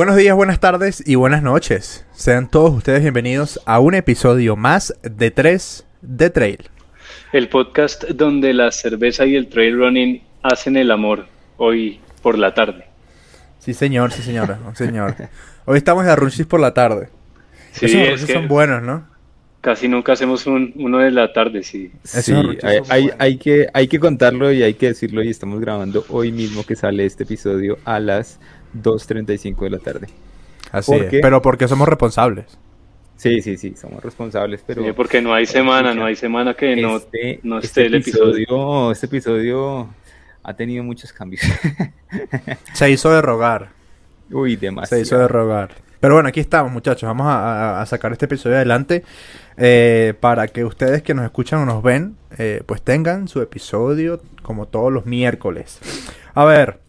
Buenos días, buenas tardes y buenas noches. Sean todos ustedes bienvenidos a un episodio más de 3 de Trail. El podcast donde la cerveza y el trail running hacen el amor hoy por la tarde. Sí, señor, sí, señora, señor. Hoy estamos de arrunchis por la tarde. Sí, Esos es que son buenos, ¿no? casi nunca hacemos un, uno de la tarde, sí. Sí, hay, hay- hay que, hay que contarlo y hay que decirlo y estamos grabando hoy mismo que sale este episodio a las 2.35 de la tarde. Así ¿por es, pero porque somos responsables. Sí, sí, sí, somos responsables, pero Sí, porque no hay semana, no hay semana que no, este, no este esté el episodio. episodio, este episodio ha tenido muchos cambios. Se hizo de rogar. Uy, Se hizo de demasiado. rogar. Pero bueno, aquí estamos, muchachos. Vamos a sacar este episodio adelante eh, para que ustedes que nos escuchan o nos ven, eh, pues tengan su episodio como todos los miércoles. A ver,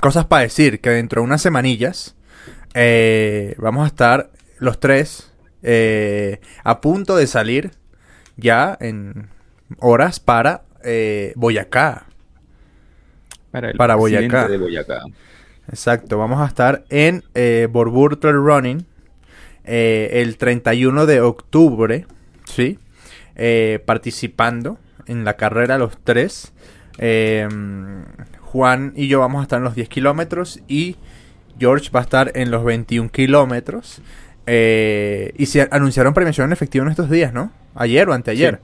cosas para decir que dentro de unas semanillas eh, vamos a estar los tres eh, a punto de salir ya en horas para eh, Boyacá. Para, el para Boyacá. de Boyacá. Exacto, vamos a estar en eh, Borbur Trail Running el 31 de octubre, ¿sí? Participando en la carrera los tres. Eh, Juan y yo vamos a estar en los 10 kilómetros y George va a estar en los 21 kilómetros. Eh, y se anunciaron premiación en efectivo en estos días, ¿no? Ayer o anteayer.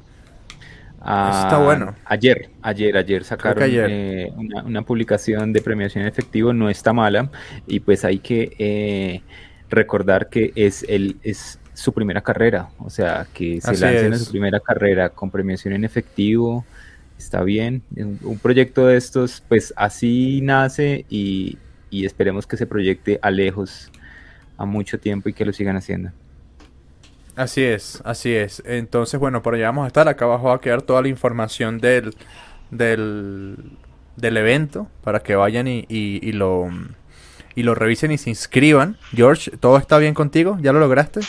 Ah, está bueno. Ayer, ayer, ayer sacaron ayer. eh, una, una publicación de premiación en efectivo, no está mala, y pues hay que eh, recordar que es el es su primera carrera, o sea, que se Así lancen es. su primera carrera con premiación en efectivo, está bien. Un, un proyecto de estos, pues así nace y, y esperemos que se proyecte a lejos, a mucho tiempo y que lo sigan haciendo. Así es, así es. Entonces, bueno, por allá vamos a estar. Acá abajo va a quedar toda la información del, del, del evento para que vayan y, y, y lo, y lo revisen y se inscriban. George, ¿todo está bien contigo? ¿Ya lo lograste?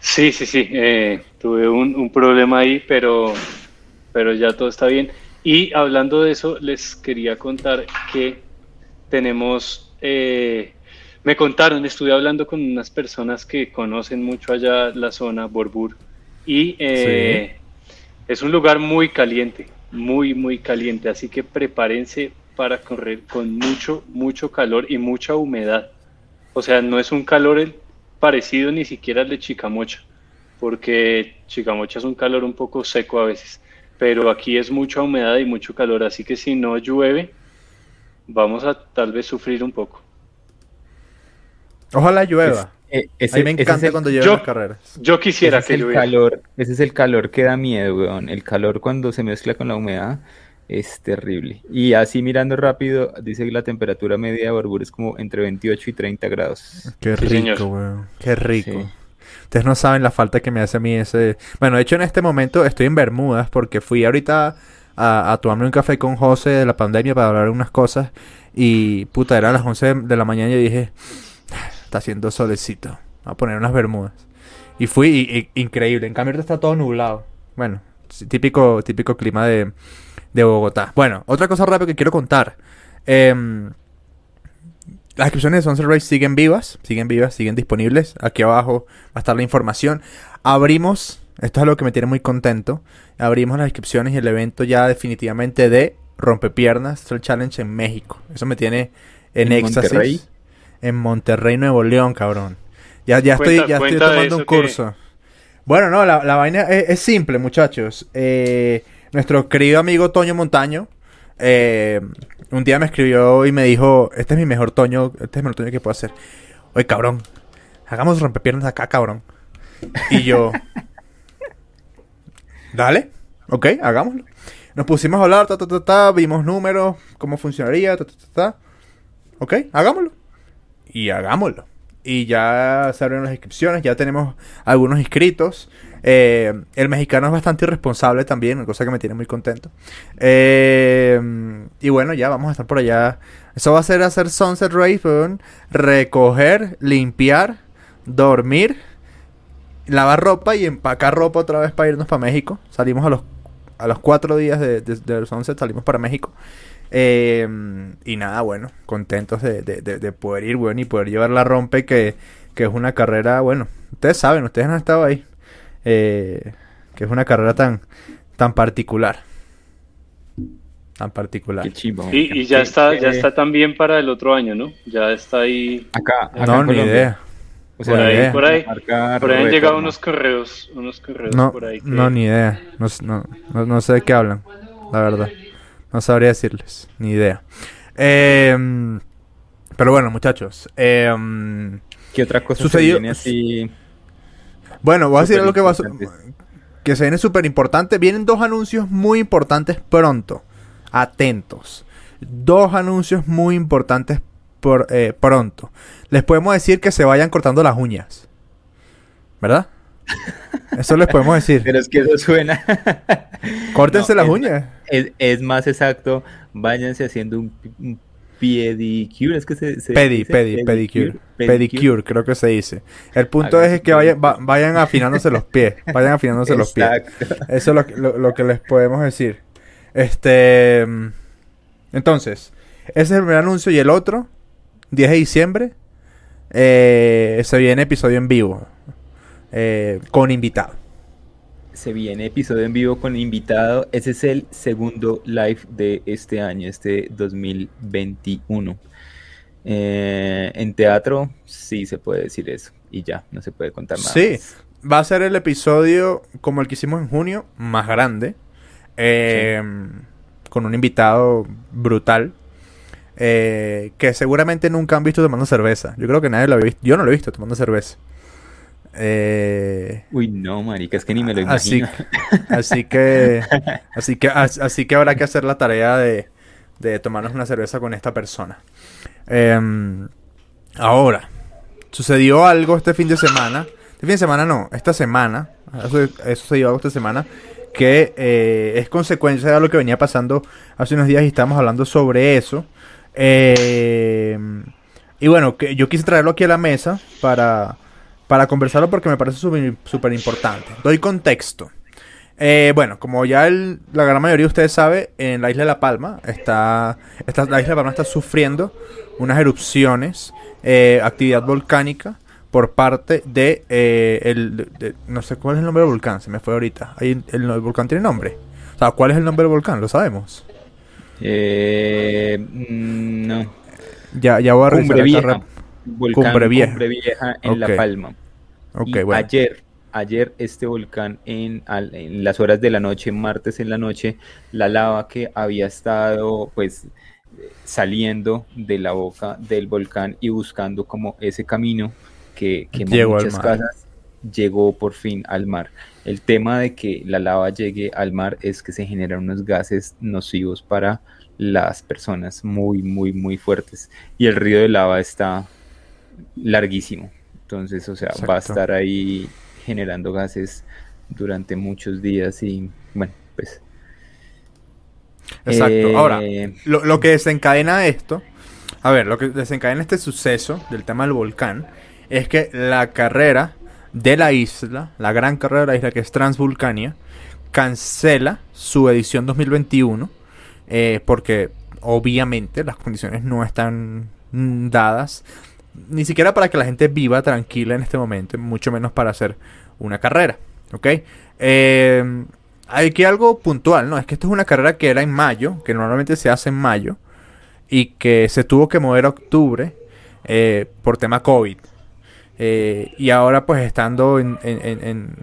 Sí, sí, sí. eh, tuve un, un problema ahí, pero, pero ya todo está bien. Y hablando de eso, les quería contar que tenemos, eh, me contaron, estuve hablando con unas personas que conocen mucho allá la zona, Borbur, y eh, es un lugar muy caliente, muy, muy caliente, así que prepárense para correr con mucho, mucho calor y mucha humedad. O sea, no es un calor parecido ni siquiera al de Chicamocha, porque Chicamocha es un calor un poco seco a veces, pero aquí es mucha humedad y mucho calor, así que si no llueve, vamos a tal vez sufrir un poco. Ojalá llueva. Eh, a mí me ese es encanta el- cuando llueven yo- las carreras. Yo quisiera ese que es el lluviera. calor, ese es el calor que da miedo, weón. El calor cuando se mezcla con la humedad es terrible. Y así mirando rápido, dice que la temperatura media de Barbur es como entre 28 y 30 grados. Qué Sí, señor. rico, weón. Qué rico. Sí. Ustedes no saben la falta que me hace a mí ese... Bueno, de hecho en este momento estoy en Bermudas porque fui ahorita a, a tomarme un café con José de la pandemia para hablar unas cosas y puta, eran las 11 de la mañana y dije, está haciendo solecito, voy a poner unas Bermudas. Y fui increíble, en cambio ahorita está todo nublado. Bueno, típico, típico clima de, de Bogotá. Bueno, otra cosa rápida que quiero contar. Em, las inscripciones de Sunset Race siguen vivas, siguen vivas, siguen disponibles. Aquí abajo va a estar la información. Abrimos, esto es lo que me tiene muy contento. Abrimos las inscripciones y el evento ya definitivamente de Rompepiernas Trail Challenge en México. Eso me tiene en, ¿En éxtasis. Monterrey? En Monterrey, Nuevo León, cabrón. Ya, ya Cuenta- estoy, ya estoy tomando un que- curso. Bueno, no, la, la vaina es, es simple, muchachos. Eh, nuestro querido amigo Toño Montaño eh, un día me escribió y me dijo, este es mi mejor Toño, este es el mejor Toño que puedo hacer. Oye, cabrón, hagamos rompepiernas acá, cabrón. Y yo, dale, ok, hagámoslo. Nos pusimos a hablar, ta, ta, ta, vimos números, cómo funcionaría, ta, ta, ta. Ok, hagámoslo. Y hagámoslo. Y ya se abrieron las inscripciones, ya tenemos algunos inscritos. Eh, el mexicano es bastante irresponsable también, cosa que me tiene muy contento. Eh, y bueno, ya vamos a estar por allá. Eso va a ser hacer Sunset Race, recoger, limpiar, dormir, lavar ropa y empacar ropa otra vez para irnos para México. Salimos a los a los cuatro días de, de, los 11 salimos para México. Eh, y nada, bueno, contentos de, de, poder ir, bueno, y poder llevar la rompe, que, que, es una carrera, bueno, ustedes saben, ustedes han estado ahí, eh, que es una carrera tan, tan particular. Tan particular. y ya está, ya está también para el otro año, ¿no? Ya está ahí. Acá, no, ni idea. por, ahí, por ahí, por ahí han llegado unos correos, unos correos no, por ahí. No, ni idea. No, no, no, sé de qué hablan, la verdad. No sabría decirles, ni idea. Em, pero bueno, muchachos. Eh, ¿Qué otra cosa sucedió? así? Bueno, voy a decir algo que va a, que se viene súper importante. Vienen dos anuncios muy importantes pronto. Atentos. Dos anuncios muy importantes por, eh, pronto. Les podemos decir que se vayan cortando las uñas. ¿Verdad? Eso les podemos decir. Pero es que eso suena. Córtense las uñas. Es, más exacto. Váyanse haciendo un, pedicure. Es que se. pedi, pedi, pedicure. pedicure. creo que se dice. El punto es que vayan, vayan afinándose los pies. Vayan afinándose los pies. Eso es lo, que les podemos decir. Este. Entonces, ese es el primer anuncio. Y el otro, 10 de diciembre, eh, se viene episodio en vivo. Eh, con invitado. Se viene episodio en vivo con invitado. Ese es el segundo live de este año, este 2021. Eh, en teatro sí se puede decir eso. Y ya, no se puede contar nada. Sí, va a ser el episodio como el que hicimos en junio, más grande. Eh, con un invitado brutal. que seguramente nunca han visto tomando cerveza. Yo creo que nadie lo ha visto. Yo no lo he visto tomando cerveza. Eh, Uy, no, marica, es que ni me lo imagino. Así, que, así que, así que habrá que hacer la tarea de, de tomarnos una cerveza con esta persona. Em, ahora, sucedió algo este fin de semana. Este fin de semana no, esta semana. Eso, eso se dio esta semana. Que eh, es consecuencia de lo que venía pasando hace unos días y estamos hablando sobre eso. Em, y bueno, que yo quise traerlo aquí a la mesa para para conversarlo porque me parece súper importante. Doy contexto. Eh, bueno, como ya la gran mayoría de ustedes sabe, en la isla de La Palma está, está la isla de Palma está sufriendo unas erupciones, eh, actividad volcánica por parte de, eh, el, no sé cuál es el nombre del volcán, se me fue ahorita. el, volcán tiene nombre. O sea, ¿cuál es el nombre del volcán? ¿Lo sabemos? Eh, mm, no. Ya, ya voy a revisar volcán Cumbre Vieja, en La Palma. Ayer, ayer este volcán en, en, las horas de la noche, martes en la noche, la lava que había estado pues saliendo de la boca del volcán y buscando como ese camino que, que muchas casas llegó por fin al mar. El tema de que la lava llegue al mar es que se generan unos gases nocivos para las personas muy, muy, muy fuertes. Y el río de lava está larguísimo. Entonces, o sea, va a estar ahí generando gases durante muchos días y bueno, pues... Exacto. Ahora, eh, lo, que desencadena esto, a ver, lo que desencadena este suceso del tema del volcán es que la carrera de la isla, la gran carrera de la isla que es Transvulcania, cancela su edición 2021 eh, porque obviamente las condiciones no están dadas ni siquiera para que la gente viva tranquila en este momento, mucho menos para hacer una carrera, ¿ok? Eh, hay que algo puntual, ¿no? Es que esto es una carrera que era en mayo, que normalmente se hace en mayo, y que se tuvo que mover a octubre eh, por tema COVID. Eh, y ahora pues estando en,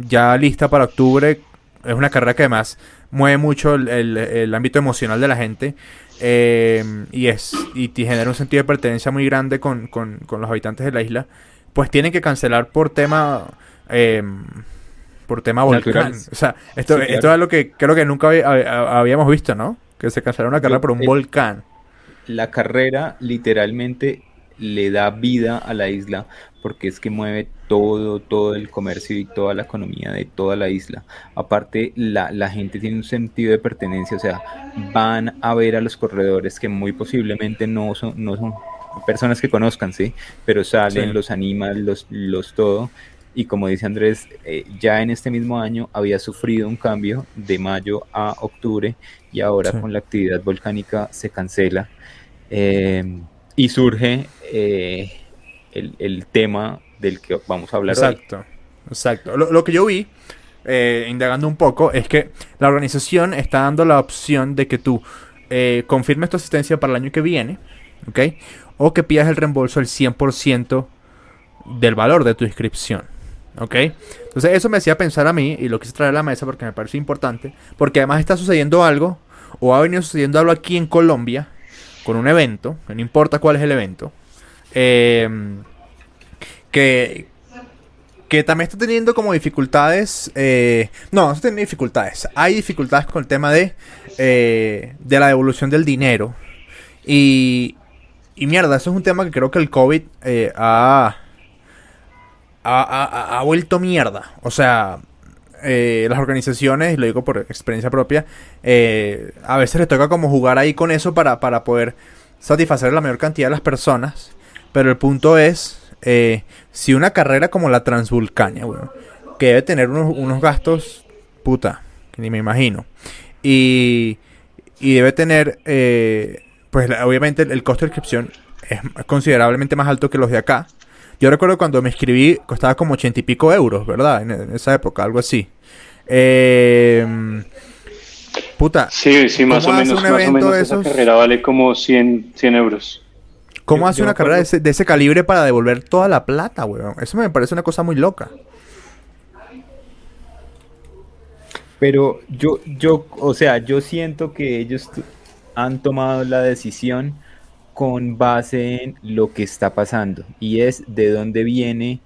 ya lista para octubre, es una carrera que además mueve mucho el ámbito emocional de la gente Em, y es y genera un sentido de pertenencia muy grande con, los habitantes de la isla, pues tienen que cancelar por tema em, por tema volcán. O sea, esto, esto es lo que creo que nunca habíamos visto, ¿no? Que se cancelara una carrera por un volcán. La carrera literalmente le da vida a la isla porque es que mueve todo, todo el comercio y toda la economía de toda la isla. Aparte, la, la, gente tiene un sentido de pertenencia, o sea, van a ver a los corredores que muy posiblemente no son, no son personas que conozcan, ¿sí? Pero salen, los animan, los, los todo. y como dice Andrés, eh, ya en este mismo año había sufrido un cambio de mayo a octubre y ahora con la actividad volcánica se cancela eh, y surge eh, el, tema del que vamos a hablar exacto, Exacto, lo, lo que yo vi, indagando un poco, es que la organización está dando la opción de que tú confirmes tu asistencia para el año que viene, ¿ok? O que pidas el reembolso al 100% del valor de tu inscripción. ¿Ok? Entonces eso me hacía pensar a mí y lo quise traer a la mesa porque me parece importante. Porque además está sucediendo algo, o ha venido sucediendo algo aquí en Colombia, con un evento, no importa cuál es el evento, eh, que, que también está teniendo como dificultades. Eh, no, no está teniendo dificultades. Hay dificultades con el tema de, eh, de la devolución del dinero. Y, y mierda, eso es un tema que creo que el COVID ha ha, vuelto mierda. O sea, eh, las organizaciones, lo digo por experiencia propia, eh, a veces les toca como jugar ahí con eso para, poder satisfacer la mayor cantidad de las personas. Pero el punto es, eh, si una carrera como la Transvulcania, que debe tener unos, gastos, puta, ni me imagino, y, y debe tener, pues obviamente el, costo de inscripción es considerablemente más alto que los de acá. Yo recuerdo cuando me inscribí, costaba como ochenta y pico euros, ¿verdad? En, esa época, algo así. Eh, puta. Sí, sí, más o menos. Un evento de esa carrera vale como 100, 100 euros. ¿Cómo hace una carrera de ese, calibre para devolver toda la plata, weón? Eso me parece una cosa muy loca. Pero yo, yo, o sea, yo siento que ellos han tomado la decisión con base en lo que está pasando y es de dónde viene,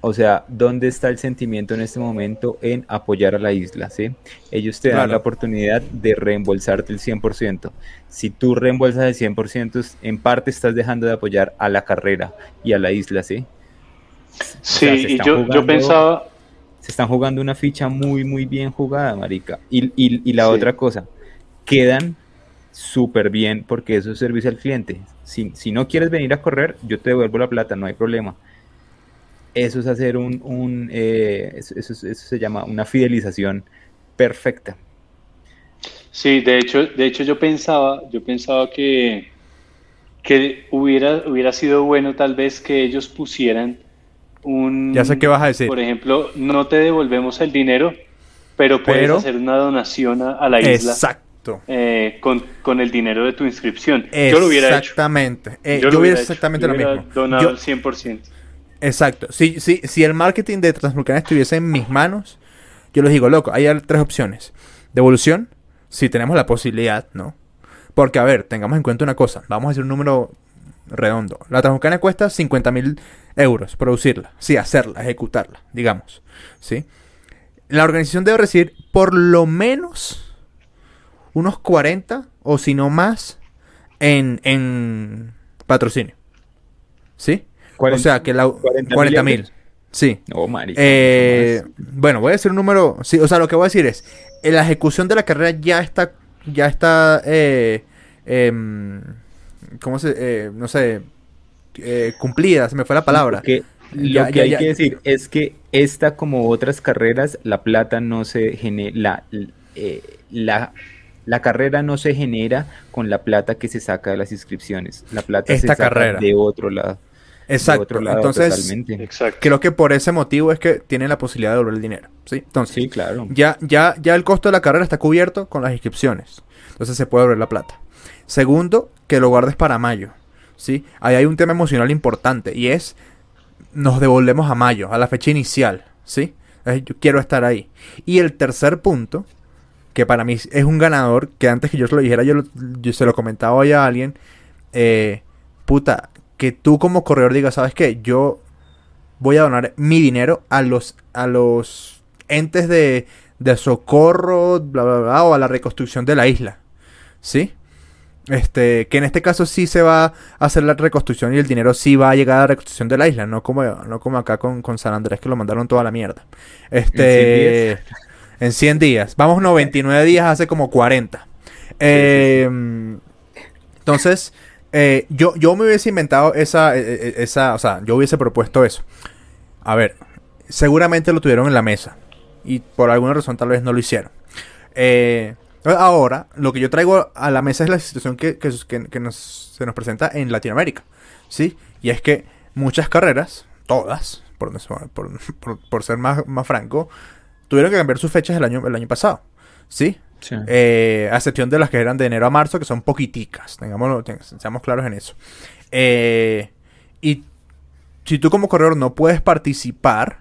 o sea, dónde está el sentimiento en este momento en apoyar a la isla, ¿sí? Ellos te dan la oportunidad de reembolsarte el 100%. Si tú reembolsas el 100%, en parte estás dejando de apoyar a la carrera y a la isla, ¿sí? Sí, y yo, yo pensaba... Se están jugando una ficha muy, muy bien jugada, marica. Y, y, la otra cosa, quedan súper bien porque eso es servicio al cliente. Si, si, no quieres venir a correr, yo te devuelvo la plata, no hay problema. Eso es hacer un, un eh, eso, se llama una fidelización perfecta. Sí, de hecho, de hecho yo pensaba, yo pensaba que, que hubiera, hubiera sido bueno tal vez que ellos pusieran un... Ya sé qué vas a decir. Por ejemplo, no te devolvemos el dinero, pero puedes hacer una donación a, la isla. Exacto eh, con, el dinero de tu inscripción. Yo lo hubiera hecho. Exactamente. Eh, yo, hubiera exactamente lo mismo. Donado el 100%. Exacto. Si, si, si el marketing de Transvulcania estuviese en mis manos, yo les digo, loco, hay tres opciones. Devolución, si tenemos la posibilidad, ¿no? Porque, a ver, tengamos en cuenta una cosa. Vamos a decir un número redondo. La Transvulcania cuesta 50 mil euros producirla. Sí, hacerla, ejecutarla, digamos. ¿Sí? La organización debe recibir por lo menos unos 40 o si no más en, en patrocinio. ¿Sí? o sea que la 40 mil. Sí. Oh, eh, bueno, voy a decir un número. Sí, o sea, lo que voy a decir es: la ejecución de la carrera ya está. Ya está. Eh, em, ¿Cómo se.? Eh, no sé. Eh, cumplida, se me fue la palabra. lo que hay que decir es que esta, como otras carreras, la plata no se genera. La, la la carrera no se genera con la plata que se saca de las inscripciones. La plata se saca de otro lado. Exacto. Entonces, creo que por ese motivo es que tienen la posibilidad de devolver el dinero. ¿sí? Entonces, sí, claro. ya, ya, ya el costo de la carrera está cubierto con las inscripciones. Entonces se puede devolver la plata. Segundo, que lo guardes para mayo. ¿sí? Ahí hay un tema emocional importante y es nos devolvemos a mayo, a la fecha inicial. ¿sí? Yo quiero estar ahí. Y el tercer punto que para mí es un ganador, que antes que yo se lo dijera, yo, se lo comentaba hoy a alguien, eh, puta, que tú como corredor digas, ¿sabes qué? Yo voy a donar mi dinero a los, a los entes de, de socorro, bla, bla, bla, o a la reconstrucción de la isla, ¿sí? Este, que en este caso sí se va a hacer la reconstrucción y el dinero sí va a llegar a la reconstrucción de la isla, no como, no como acá con, con San Andrés que lo mandaron toda la mierda. Este, en 100 días. Vamos 99 días hace como 40. Eh, entonces, eh, yo, yo me hubiese inventado esa, e, e, esa, o sea, yo hubiese propuesto eso. A ver, seguramente lo tuvieron en la mesa y por alguna razón tal vez no lo hicieron. Eh, ahora, lo que yo traigo a la mesa es la situación que, que, se nos presenta en Latinoamérica, ¿sí? Y es que muchas carreras, todas, por, por, ser más, más, franco, tuvieron que cambiar sus fechas el año, el año pasado, ¿sí? Eh, a excepción de las que eran de enero a marzo, que son poquiticas, tengámoslo, seamos claros en eso. Eh, y si tú como corredor no puedes participar,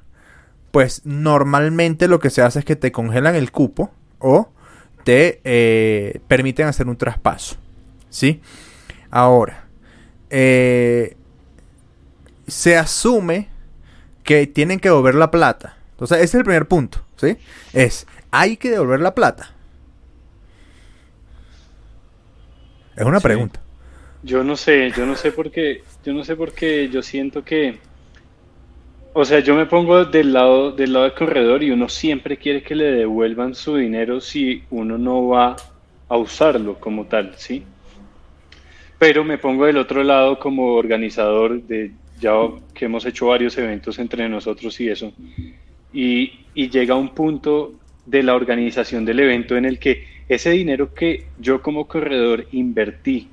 pues normalmente lo que se hace es que te congelan el cupo o te eh, permiten hacer un traspaso. ¿Sí? Ahora, eh, se asume que tienen que devolver la plata. Entonces, ese es el primer punto. ¿Sí? Es, hay que devolver la plata. Es una pregunta. Yo no sé, yo no sé por qué, yo no sé por qué yo siento que, o sea, yo me pongo del lado del lado del corredor y uno siempre quiere que le devuelvan su dinero si uno no va a usarlo como tal, ¿sí? Pero me pongo del otro lado como organizador de ya que hemos hecho varios eventos entre nosotros y eso. Y, y llega un punto de la organización del evento en el que ese dinero que yo como corredor invertí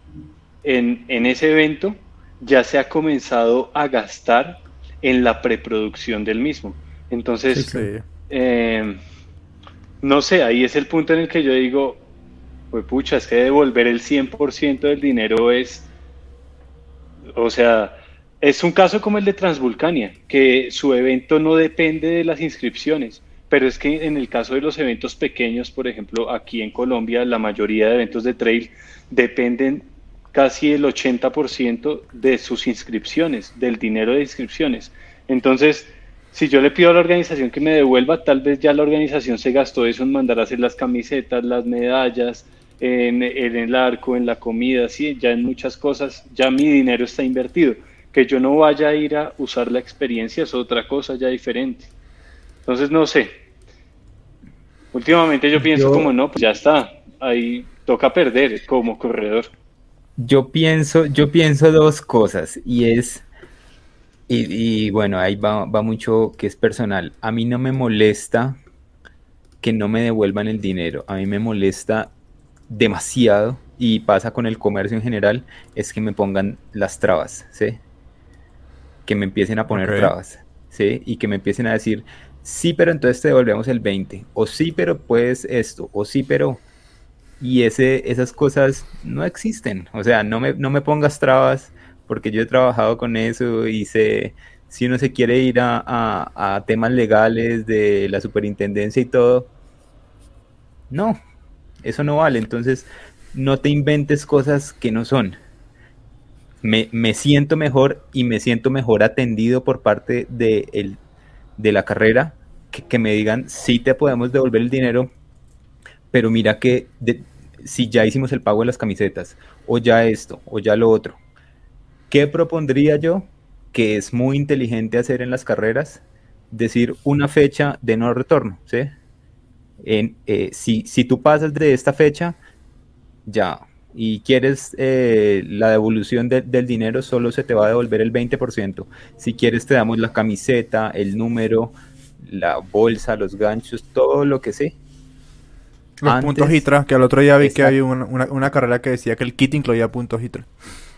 en, en ese evento ya se ha comenzado a gastar en la preproducción del mismo. Entonces, eh, no sé, ahí es el punto en el que yo digo, pues pucha, es que devolver el 100% del dinero es, o sea, es un caso como el de Transvulcania, que su evento no depende de las inscripciones, pero es que en el caso de los eventos pequeños, por ejemplo, aquí en Colombia, la mayoría de eventos de trail dependen casi el 80% de sus inscripciones, del dinero de inscripciones. Entonces, si yo le pido a la organización que me devuelva, tal vez ya la organización se gastó eso en mandar a hacer las camisetas, las medallas, en, el arco, en la comida, sí, ya en muchas cosas, ya mi dinero está invertido. Que yo no vaya a ir a usar la experiencia es otra cosa ya diferente. Entonces, no sé. Últimamente yo pienso como, no, pues ya está, ahí toca perder como corredor. Yo pienso, yo pienso dos cosas y es, y, bueno, ahí va, mucho que es personal. A mí no me molesta que no me devuelvan el dinero, a mí me molesta demasiado y pasa con el comercio en general, es que me pongan las trabas, ¿sí? Que me empiecen a poner trabas, ¿sí? Y que me empiecen a decir, sí, pero entonces te devolvemos el 20, o sí, pero pues esto, o sí, pero y ese, esas cosas no existen. O sea, no me, no me pongas trabas porque yo he trabajado con eso y sé, si uno se quiere ir a, temas legales de la superintendencia y todo, no, eso no vale. Entonces, no te inventes cosas que no son. Me, siento mejor y me siento mejor atendido por parte de, el, de la carrera que, que, me digan, sí te podemos devolver el dinero, pero mira que si ya hicimos el pago de las camisetas, o ya esto, o ya lo otro. ¿Qué propondría yo? Que es muy inteligente hacer en las carreras, decir una fecha de no retorno. En, eh, si, si tú pasas de esta fecha, ya, y quieres eh, la devolución del dinero, solo se te va a devolver el 20%. Si quieres, te damos la camiseta, el número, la bolsa, los ganchos, todo lo que sé. Los puntos Hitra, que al otro día vi que hay una, carrera que decía que el kit incluía puntos Hitra.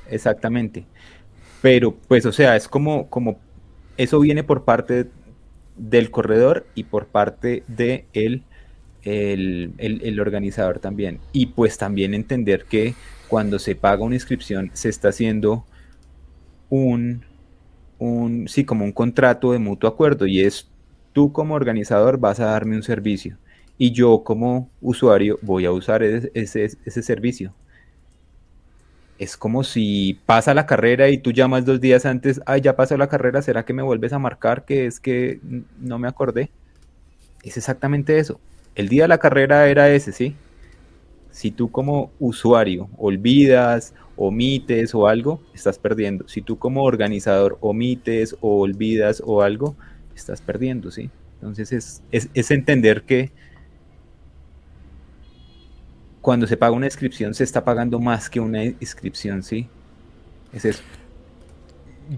Exactamente. Pero, pues, o sea, es como, como eso viene por parte del corredor y por parte de el, el, organizador también. Y pues también entender que cuando se paga una inscripción se está haciendo un, un, sí, como un contrato de mutuo acuerdo y es tú como organizador vas a darme un servicio y yo como usuario voy a usar ese, servicio. Es como si pasa la carrera y tú llamas dos días antes, ay, ya pasó la carrera, ¿será que me vuelves a marcar que es que no me acordé? Es exactamente eso. El día de la carrera era ese, ¿sí? Si tú como usuario olvidas, omites o algo, estás perdiendo. Si tú como organizador omites o olvidas o algo, estás perdiendo, ¿sí? Entonces es, es, entender que cuando se paga una inscripción se está pagando más que una inscripción, ¿sí? Es eso.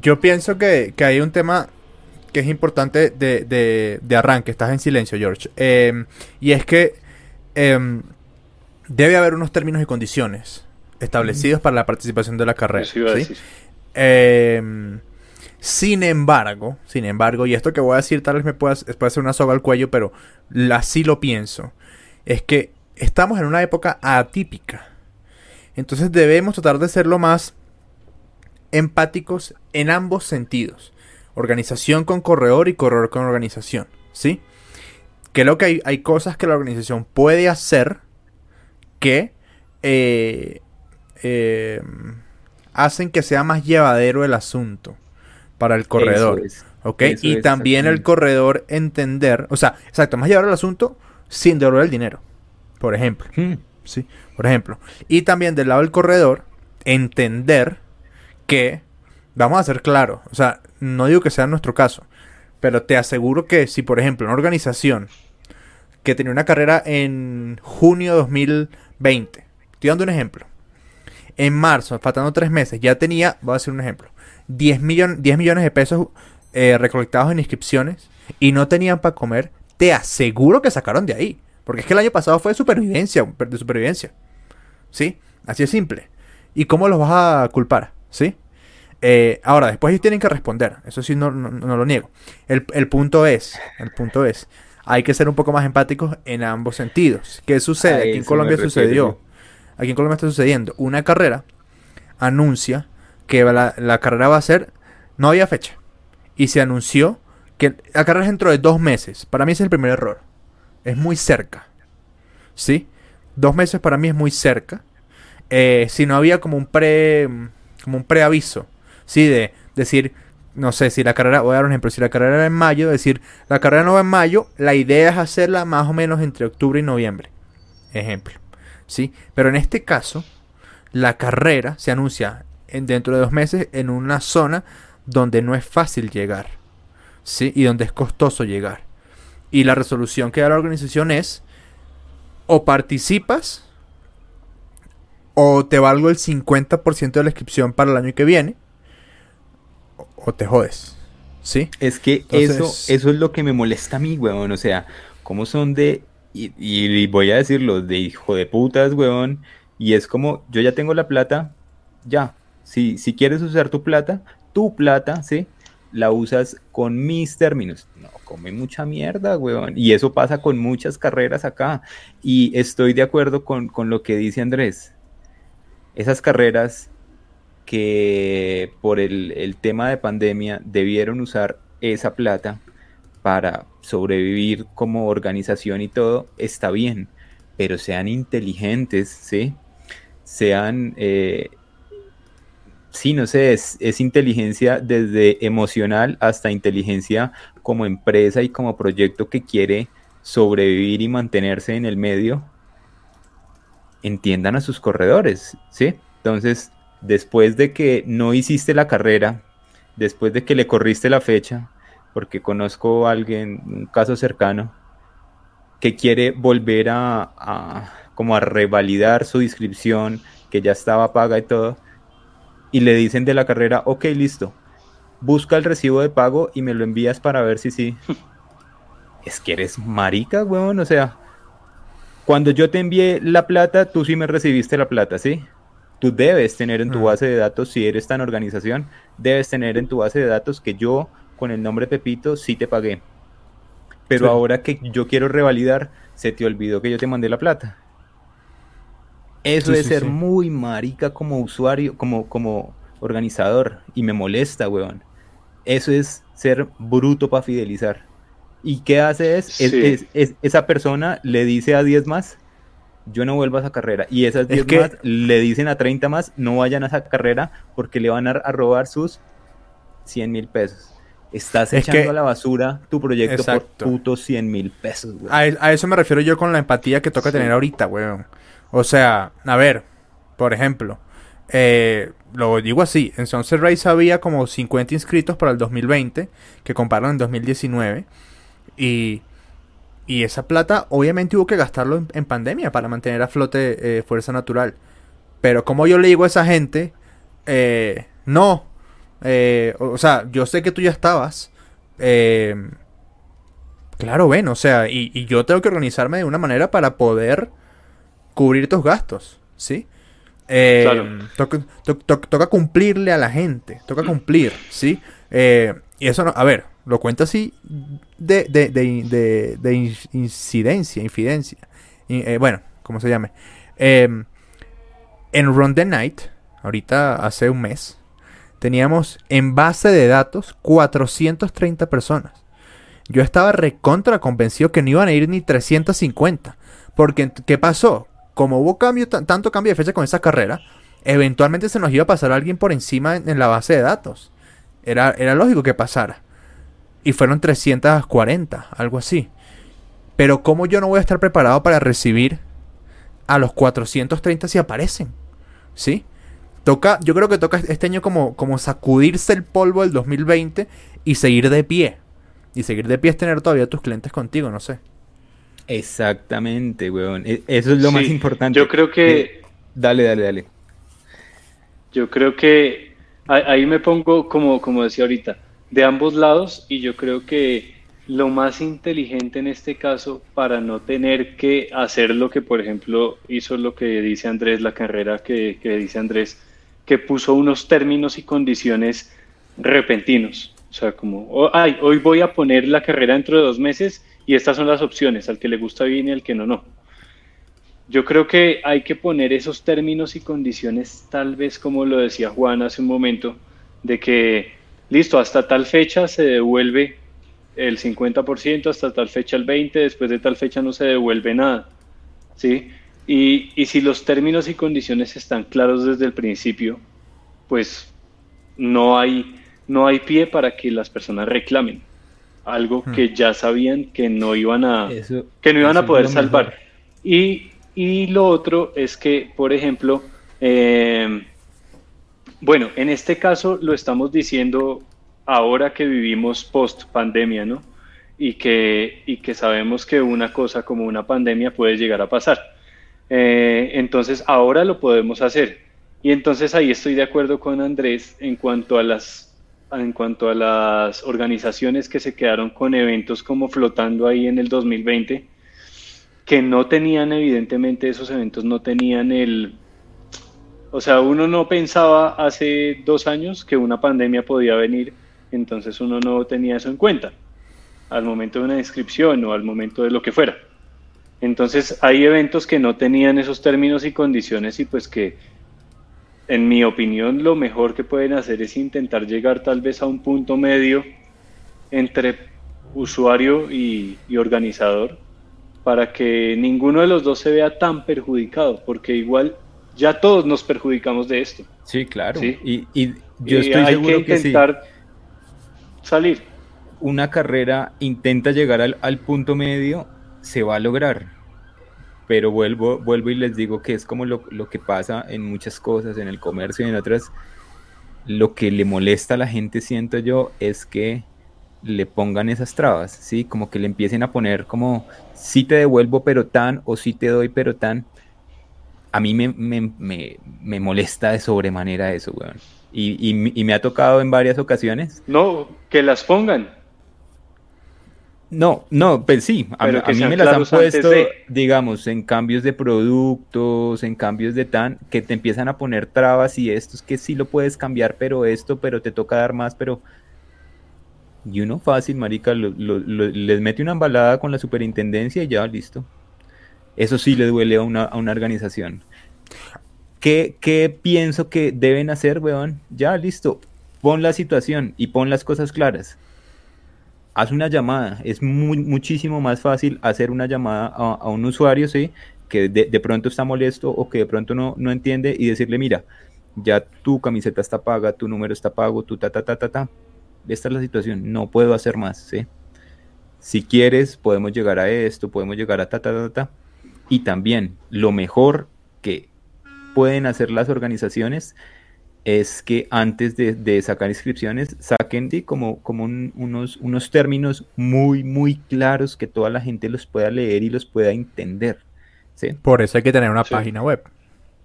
Yo pienso que, hay un tema que es importante de, de, de arranque. Estás en silencio, George. Eh, y es que eh, debe haber unos términos y condiciones establecidos para la participación de la carrera. ¿sí? Eh, sin embargo, sin embargo, y esto que voy a decir tal vez me pueda, puede ser una soga al cuello, pero así lo pienso, es que estamos en una época atípica. Entonces debemos tratar de ser lo más empáticos en ambos sentidos. Organización con corredor y corredor con organización. ¿Sí? Creo que hay, hay cosas que la organización puede hacer que eh, eh, hacen que sea más llevadero el asunto para el corredor. Eso es. ¿Ok? Eso y es, también el corredor entender, o sea, exacto, más llevar el asunto sin devolver el dinero, por ejemplo. Hmm. Sí, por ejemplo. Y también del lado del corredor, entender que, vamos a ser claros, o sea, no digo que sea nuestro caso, pero te aseguro que si, por ejemplo, una organización que tenía una carrera en junio de 2020, estoy dando un ejemplo, en marzo, faltando tres meses, ya tenía, voy a hacer un ejemplo, 10, millon- 10 millones de pesos eh, recolectados en inscripciones y no tenían para comer, te aseguro que sacaron de ahí. Porque es que el año pasado fue de supervivencia, de supervivencia. ¿Sí? Así es simple. ¿Y cómo los vas a culpar? ¿Sí? Eh, ahora, después ellos tienen que responder. Eso sí, no, no- no lo niego. El, el punto es, el punto es, hay que ser un poco más empáticos en ambos sentidos. ¿Qué sucede? Aquí en Colombia sucedió. Aquí en Colombia está sucediendo. Una carrera anuncia que la, la carrera va a ser. No había fecha. Y se anunció que la carrera es dentro de dos meses. Para mí ese es el primer error. Es muy cerca. ¿Sí? Dos meses para mí es muy cerca. Eh, si no había como un pre. como un preaviso. ¿Sí? De decir. No sé, si la carrera, voy a dar un ejemplo, si la carrera era en mayo, decir, la carrera no va en mayo, la idea es hacerla más o menos entre octubre y noviembre. Ejemplo. ¿Sí? Pero en este caso, la carrera se anuncia en, dentro de dos meses en una zona donde no es fácil llegar. ¿Sí? Y donde es costoso llegar. Y la resolución que da la organización es o participas o te valgo el 50% de la inscripción para el año que viene o, te jodes. ¿Sí? Es que Entonces- eso, eso es lo que me molesta a mí, weón. O sea, cómo son de, y, y voy a decirlo, de hijo de putas, weón. Y es como, yo ya tengo la plata, ya. Si, si quieres usar tu plata, tu plata, ¿sí? La usas con mis términos. No, come mucha mierda, weón. Y eso pasa con muchas carreras acá. Y estoy de acuerdo con, con lo que dice Andrés. Esas carreras que por el, el tema de pandemia debieron usar esa plata para sobrevivir como organización y todo, está bien, pero sean inteligentes, ¿sí? Sean, eh, sí, no sé, es, es inteligencia desde emocional hasta inteligencia como empresa y como proyecto que quiere sobrevivir y mantenerse en el medio, entiendan a sus corredores, ¿sí? Entonces, después de que no hiciste la carrera, después de que le corriste la fecha, porque conozco a alguien, un caso cercano, que quiere volver a, a- como a revalidar su inscripción, que ya estaba paga y todo, y le dicen de la carrera, ok, listo, busca el recibo de pago y me lo envías para ver si sí. Es que eres marica, weón, o sea, cuando yo te envié la plata, tú sí me recibiste la plata, ¿sí? Tú debes tener en tu base de datos, si eres tan organización, debes tener en tu base de datos que yo, con el nombre Pepito, sí te pagué. Pero Sí. ahora que yo quiero revalidar, se te olvidó que yo te mandé la plata. Eso Sí, es sí, ser muy marica como usuario, como, como organizador. Y me molesta, weón. Eso es ser bruto para fidelizar. ¿Y qué hace es, es- Sí. es- es- esa persona le dice a 10 más, yo no vuelvo a esa carrera. Y esas 10 que- más le dicen a 30 más, no vayan a esa carrera porque le van a, robar sus 100 mil pesos. Estás Es echando que- a la basura tu proyecto Exacto. por putos 100 mil pesos, weón. A, a eso me refiero yo con la empatía que toca Sí. tener ahorita, weón. O sea, a ver, por ejemplo, eh, lo digo así, en Sunset Race había como 50 inscritos para el 2020, que compraron en 2019, y, y esa plata obviamente hubo que gastarlo en, en pandemia para mantener a flote eh, Fuerza Natural. Pero como yo le digo a esa gente, eh, no, eh, o sea, yo sé que tú ya estabas, Eh, claro, ven, o sea, y, yo tengo que organizarme de una manera para poder cubrir estos gastos, ¿sí? Eh, toca, cumplirle a la gente, toca cumplir, ¿sí? Y eso no, a ver, lo cuento así de, de, de, de incidencia, infidencia. Eh, bueno, como se llame. Em, en Run the Night, ahorita hace un mes, teníamos en base de datos 430 personas. Yo estaba recontra convencido que no iban a ir ni 350. Porque, ¿qué pasó? Como hubo cambio, tanto cambio de fecha con esa carrera, eventualmente se nos iba a pasar alguien por encima en, la base de datos. Era, era lógico que pasara. Y fueron 340, algo así. Pero ¿cómo yo no voy a estar preparado para recibir a los 430 si aparecen? ¿Sí? Toca, yo creo que toca este año como, como sacudirse el polvo del 2020 y seguir de pie. Y seguir de pie es tener todavía tus clientes contigo, no sé. Exactamente, weón. E, eso es lo más importante. Yo creo que... Eh, dale, dale, dale. Yo creo que ahí me pongo, como, como decía ahorita, de ambos lados y yo creo que lo más inteligente en este caso para no tener que hacer lo que, por ejemplo, hizo lo que dice Andrés, la carrera que, dice Andrés, que puso unos términos y condiciones repentinos. O sea, como, oh, ay, hoy voy a poner la carrera dentro de dos meses y estas son las opciones, al que le gusta bien y al que no, no. Yo creo que hay que poner esos términos y condiciones, tal vez como lo decía Juan hace un momento, de que, listo, hasta tal fecha se devuelve el 50% hasta tal fecha el 20%, después de tal fecha no se devuelve nada. ¿sí? Y, y, si los términos y condiciones están claros desde el principio, pues no hay, no hay pie para que las personas reclamen algo hmm. que ya sabían que no iban a, que no iban a poder salvar. Y, y, lo otro es que, por ejemplo, eh, bueno, en este caso lo estamos diciendo ahora que vivimos post pandemia, ¿no? Y que, y que sabemos que una cosa como una pandemia puede llegar a pasar. Eh, entonces, ahora lo podemos hacer. Y entonces ahí estoy de acuerdo con Andrés en cuanto a las en cuanto a las organizaciones que se quedaron con eventos como flotando ahí en el 2020, que no tenían, evidentemente, esos eventos no tenían el, o sea, uno no pensaba hace dos años que una pandemia podía venir entonces uno no tenía eso en cuenta al momento de una inscripción o al momento de lo que fuera. Entonces hay eventos que no tenían esos términos y condiciones y pues que en mi opinión lo mejor que pueden hacer es intentar llegar tal vez a un punto medio entre usuario y, organizador para que ninguno de los dos se vea tan perjudicado, porque igual ya todos nos perjudicamos de esto. Sí, claro. Y, yo estoy seguro que intentar salir. Una carrera intenta llegar al, punto medio, se va a lograr. Pero vuelvo, vuelvo y les digo que es como lo, que pasa en muchas cosas, en el comercio y en otras. Lo que le molesta a la gente, siento yo, es que le pongan esas trabas, ¿sí? Como que le empiecen a poner como, si te devuelvo pero tan, o si te doy pero tan. A mí me, me molesta de sobremanera eso, weón. Y, me ha tocado en varias ocasiones. No, que las pongan. No, no, pues sí, a, mí me las han puesto, digamos, en cambios de productos, en cambios de tan, que te empiezan a poner trabas y esto es que sí lo puedes cambiar, pero esto, pero te toca dar más, pero... Y uno fácil, marica, les mete una embalada con la superintendencia y ya, listo. Eso sí le duele a una, a una organización. ¿Qué, pienso que deben hacer, weón? Ya, listo. Pon la situación y pon las cosas claras. Haz una llamada. Es muy, muchísimo más fácil hacer una llamada a, un usuario, ¿sí? Que de, pronto está molesto o que de pronto no, no entiende y decirle, mira, ya tu camiseta está paga, tu número está pago, tu ta, ta, ta, ta, ta. Esta es la situación. No puedo hacer más, ¿sí? Si quieres, podemos llegar a esto, podemos llegar a ta, ta, ta, ta. Y también, lo mejor que pueden hacer las organizaciones es que antes de, sacar inscripciones saquen como, como unos, unos términos muy, muy claros que toda la gente los pueda leer y los pueda entender. Por eso hay que tener una página web.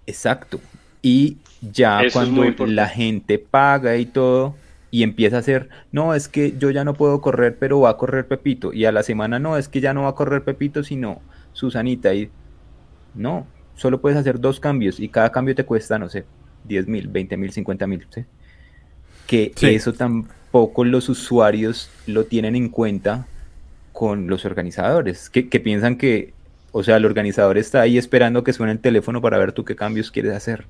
Exacto. Y ya cuando la gente paga y todo, y empieza a hacer, no, es que yo ya no puedo correr, pero va a correr Pepito. Y a la semana, no, es que ya no va a correr Pepito, sino Susanita. Y no, solo puedes hacer dos cambios y cada cambio te cuesta, no sé, 10 mil, 20 mil, 50 mil. ¿sí? Que eso tampoco los usuarios lo tienen en cuenta con los organizadores, que, que piensan que, o sea, el organizador está ahí esperando que suene el teléfono para ver tú qué cambios quieres hacer.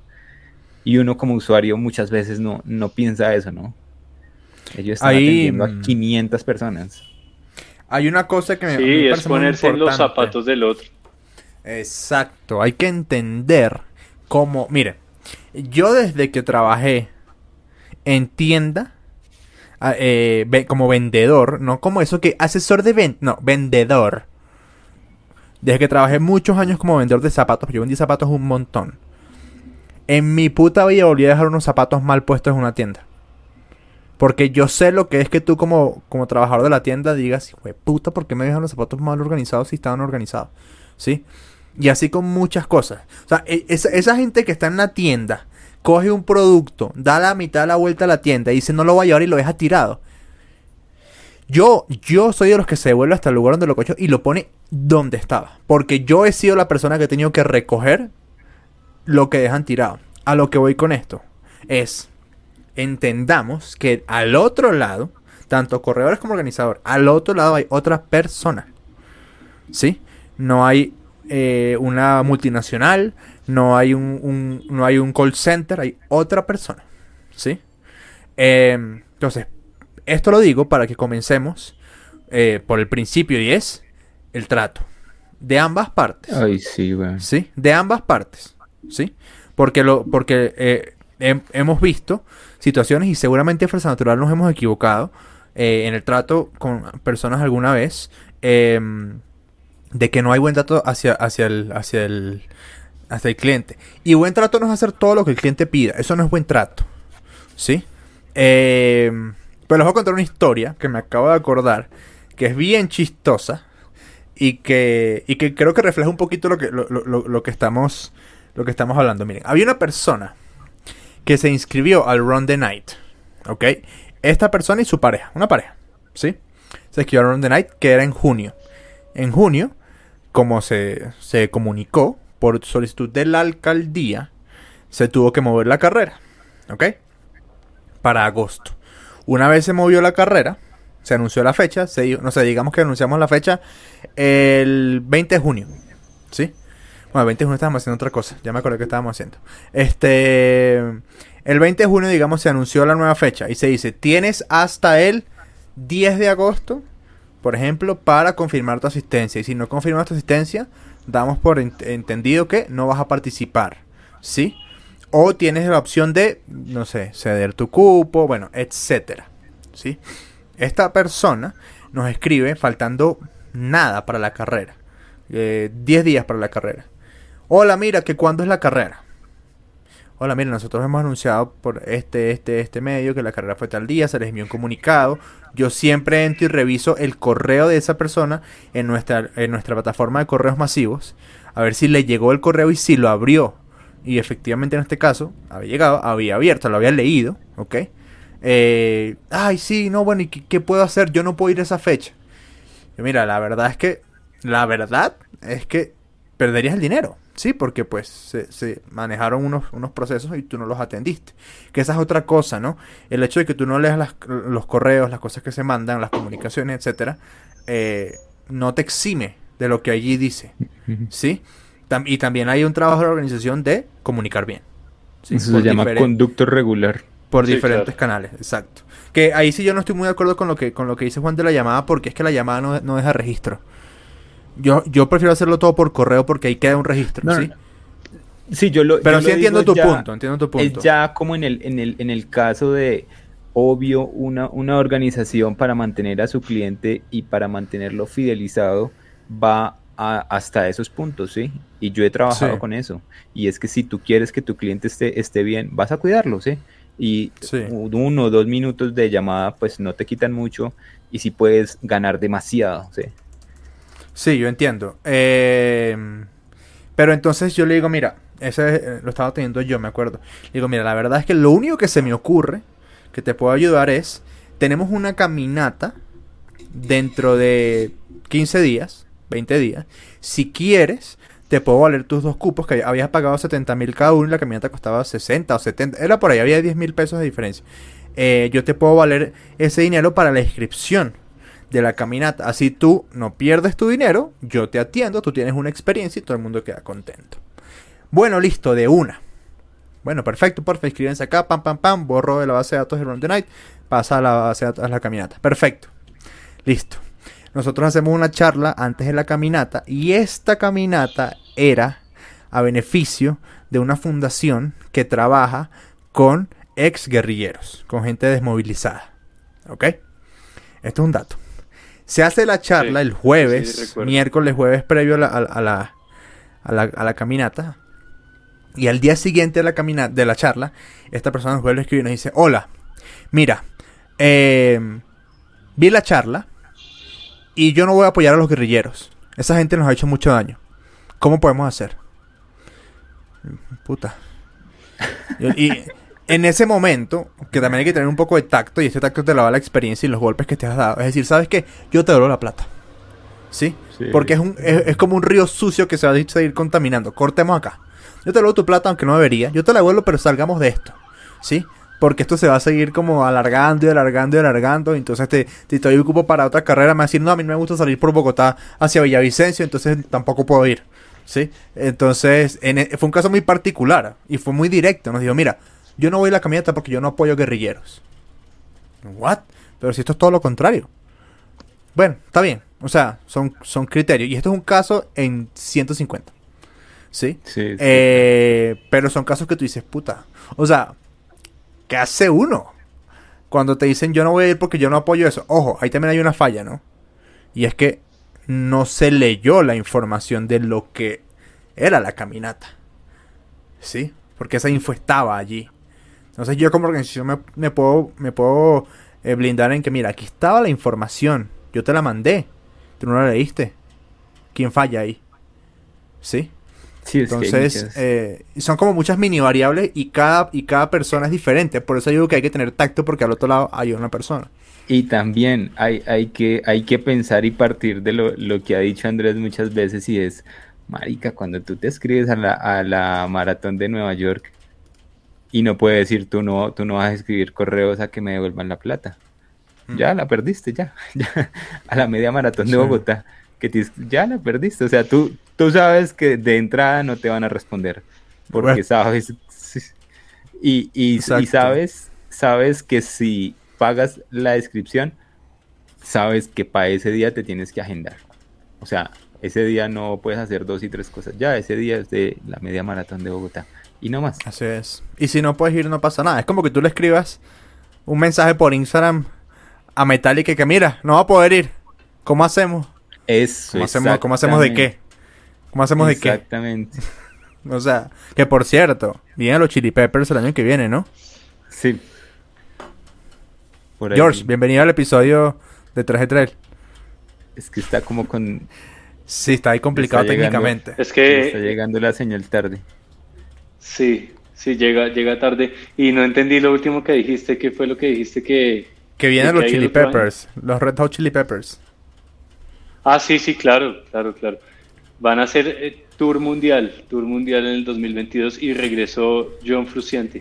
Y uno como usuario muchas veces no, no piensa eso, ¿no? Ellos están atendiendo a 500 personas. Hay una cosa que me, sí, es ponerse en los zapatos del otro. Exacto, hay que entender cómo, mire, yo desde que trabajé en tienda eh, como vendedor, no como eso que asesor de venta, no, vendedor. Desde que trabajé muchos años como vendedor de zapatos, yo vendí zapatos un montón. En mi puta vida volví a dejar unos zapatos mal puestos en una tienda. Porque yo sé lo que es que tú como, como trabajador de la tienda digas, puta, ¿por qué me dejan los zapatos mal organizados si estaban organizados? ¿Sí? Y así con muchas cosas. O sea, e, esa, gente que está en la tienda, coge un producto, da la mitad de la vuelta a la tienda y dice no lo va a llevar y lo deja tirado. Yo, yo soy de los que se vuelve hasta el lugar donde lo cogió y lo pone donde estaba. Porque yo he sido la persona que he tenido que recoger lo que dejan tirado. A lo que voy con esto es entendamos que al otro lado, tanto corredores como organizador, al otro lado hay otra persona. ¿Sí? No hay eh, una multinacional, no hay un, no hay un call center, hay otra persona. ¿Sí? Em, entonces, esto lo digo para que comencemos eh, por el principio y es el trato. De ambas partes. Ay, sí, ¿Sí? De ambas partes. ¿Sí? Porque, lo, porque eh, hemos visto situaciones y seguramente en Fuerza Natural nos hemos equivocado eh, en el trato con personas alguna vez em, de que no hay buen trato hacia, hacia, el, hacia, el, hacia el cliente. Y buen trato no es hacer todo lo que el cliente pida. Eso no es buen trato. ¿Sí? Em, pero les voy a contar una historia que me acabo de acordar que es bien chistosa y que, y que creo que refleja un poquito lo que, lo, lo que, estamos, lo que estamos hablando. Miren, había una persona que se inscribió al Run the Night. ¿Ok? Esta persona y su pareja, una pareja, ¿sí? Se inscribió al Run the Night, que era en junio. En junio, como se, se comunicó por solicitud de la alcaldía, se tuvo que mover la carrera. ¿Ok? Para agosto. Una vez se movió la carrera, se anunció la fecha, se, no sé, digamos que anunciamos la fecha el 20 de junio. ¿Sí? Bueno, el 20 de junio estábamos haciendo otra cosa. Ya me acuerdo que estábamos haciendo. Este. El 20 de junio, digamos, se anunció la nueva fecha. Y se dice: tienes hasta el 10 de agosto, por ejemplo, para confirmar tu asistencia. Y si no confirmas tu asistencia, damos por entendido que no vas a participar. ¿Sí? O tienes la opción de, no sé, ceder tu cupo, bueno, etcétera. ¿Sí? Esta persona nos escribe faltando nada para la carrera. 10 eh, días para la carrera. Hola, mira, que cuándo es la carrera. Hola, mira, nosotros hemos anunciado por este, este, este medio que la carrera fue tal día, se les envió un comunicado. Yo siempre entro y reviso el correo de esa persona en nuestra, en nuestra plataforma de correos masivos. A ver si le llegó el correo y si lo abrió. Y efectivamente en este caso, había llegado, había abierto, lo había leído, ¿ok? Eh, ay, sí, no, bueno, ¿y qué, puedo hacer? Yo no puedo ir a esa fecha. mira, la verdad es que, la verdad es que perderías el dinero. Sí, porque pues se, manejaron unos, unos, procesos y tú no los atendiste. Que esa es otra cosa, ¿no? El hecho de que tú no leas los correos, las cosas que se mandan, las comunicaciones, etcétera, eh, no te exime de lo que allí dice. ¿Sí? y también hay un trabajo de la organización de comunicar bien. Eso se llama conducto regular. Por diferentes canales, exacto. Que ahí sí yo no estoy muy de acuerdo con lo que, con lo que dice Juan de la llamada, porque es que la llamada no, no deja registro. Yo, yo prefiero hacerlo todo por correo porque ahí queda un registro, ¿sí? Sí, yo lo Pero sí entiendo tu punto, entiendo tu punto. Es ya como en el, en el, en el caso de, obvio, una, una organización para mantener a su cliente y para mantenerlo fidelizado va hasta esos puntos, ¿sí? Y yo he trabajado con eso. Y es que si tú quieres que tu cliente esté, esté bien, vas a cuidarlo, ¿sí? Y uno o dos minutos de llamada, pues no te quitan mucho y si puedes ganar demasiado, ¿sí? Sí, yo entiendo. Eh, pero entonces yo le digo, mira, ese eh, lo estaba teniendo yo, me acuerdo. Le digo, mira, la verdad es que lo único que se me ocurre, que te puedo ayudar es, tenemos una caminata dentro de 15 días, 20 días. Si quieres, te puedo valer tus dos cupos, que habías pagado 70 mil cada uno y la caminata costaba 60 o 70, era por ahí, había 10 mil pesos de diferencia. Eh, yo te puedo valer ese dinero para la inscripción de la caminata. Así tú no pierdes tu dinero, yo te atiendo, tú tienes una experiencia y todo el mundo queda contento. Bueno, listo, de una. Bueno, perfecto, porfa, inscríbense acá, pam, pam, pam, borro de la base de datos de Run the Night, pasa a la base de datos de la caminata. Perfecto. Listo. Nosotros hacemos una charla antes de la caminata y esta caminata era a beneficio de una fundación que trabaja con ex guerrilleros, con gente desmovilizada. ¿Ok? Esto es un dato. Se hace la charla el jueves, miércoles, jueves previo a la, a, la, a, la, caminata. Y al día siguiente de la, caminata, de la charla, esta persona nos vuelve a escribir y nos dice, hola, mira, eh, vi la charla y yo no voy a apoyar a los guerrilleros. Esa gente nos ha hecho mucho daño. ¿Cómo podemos hacer? Puta. Y, en ese momento, que también hay que tener un poco de tacto, y este tacto te lo da la experiencia y los golpes que te has dado. Es decir, ¿sabes qué? Yo te doy la plata. ¿Sí? Porque es, un, es, como un río sucio que se va a seguir contaminando. Cortemos acá. Yo te doy tu plata, aunque no debería. Yo te la devuelvo, pero salgamos de esto. ¿Sí? porque esto se va a seguir como alargando y alargando y alargando. Entonces te, te estoy ocupo para otra carrera, me va a decir, no, a mí no me gusta salir por Bogotá hacia Villavicencio, entonces tampoco puedo ir. ¿Sí? Entonces, e, fue un caso muy particular y fue muy directo. Nos dijo, mira, yo no voy a la camioneta porque yo no apoyo guerrilleros. ¿What? Pero si esto es todo lo contrario. Bueno, está bien. O sea, son, son criterios. Y esto es un caso en 150. ¿Sí? Sí. Eh, pero son casos que tú dices, puta. O sea, ¿qué hace uno? Cuando te dicen yo no voy a ir porque yo no apoyo eso. Ojo, ahí también hay una falla, ¿no? Y es que no se leyó la información de lo que era la caminata. ¿Sí? Porque esa info estaba allí. Entonces yo como organización me, puedo, me puedo eh, blindar en que, mira, aquí estaba la información. Yo te la mandé. Tú no la leíste. ¿Quién falla ahí? ¿Sí? Entonces, eh, son como muchas mini variables y cada, y cada persona es diferente. Por eso digo que hay que tener tacto porque al otro lado hay una persona. Y también hay, hay, que, hay que pensar y partir de lo, lo, que ha dicho Andrés muchas veces y es, Marica, cuando tú te escribes a la, a la maratón de Nueva York y no puedes decir tú no, tú no vas a escribir correos a que me devuelvan la plata. Mm. Ya la perdiste, ya, A la media maratón de Bogotá, que ya la perdiste. O sea, tú, tú sabes que de entrada no te van a responder. Porque sabes. Y, y, sabes, sabes que si pagas la descripción, sabes que para ese día te tienes que agendar. O sea, ese día no puedes hacer dos y tres cosas. Ya, ese día es de la media maratón de Bogotá. Y no más. Así es. Y si no puedes ir, no pasa nada. Es como que tú le escribas un mensaje por Instagram a Metallica que mira, no va a poder ir. ¿Cómo hacemos? Eso. ¿Cómo hacemos, ¿cómo hacemos de qué? ¿Cómo hacemos de qué? Exactamente. o sea, que por cierto, vienen los Chili Peppers el año que viene, ¿no? Sí. George, bienvenido al episodio de Traje Trail. Es que está como con. Sí, está ahí complicado técnicamente. Es que. Está llegando la señal tarde. Sí, sí, llega, llega tarde. Y no entendí lo último que dijiste. ¿Qué fue lo que dijiste que. Que vienen los Chili Peppers, los Red Hot Chili Peppers. Ah, sí, sí, claro, claro, claro. Van a hacer eh, tour mundial, tour mundial en el 2022 y regresó John Frusciante.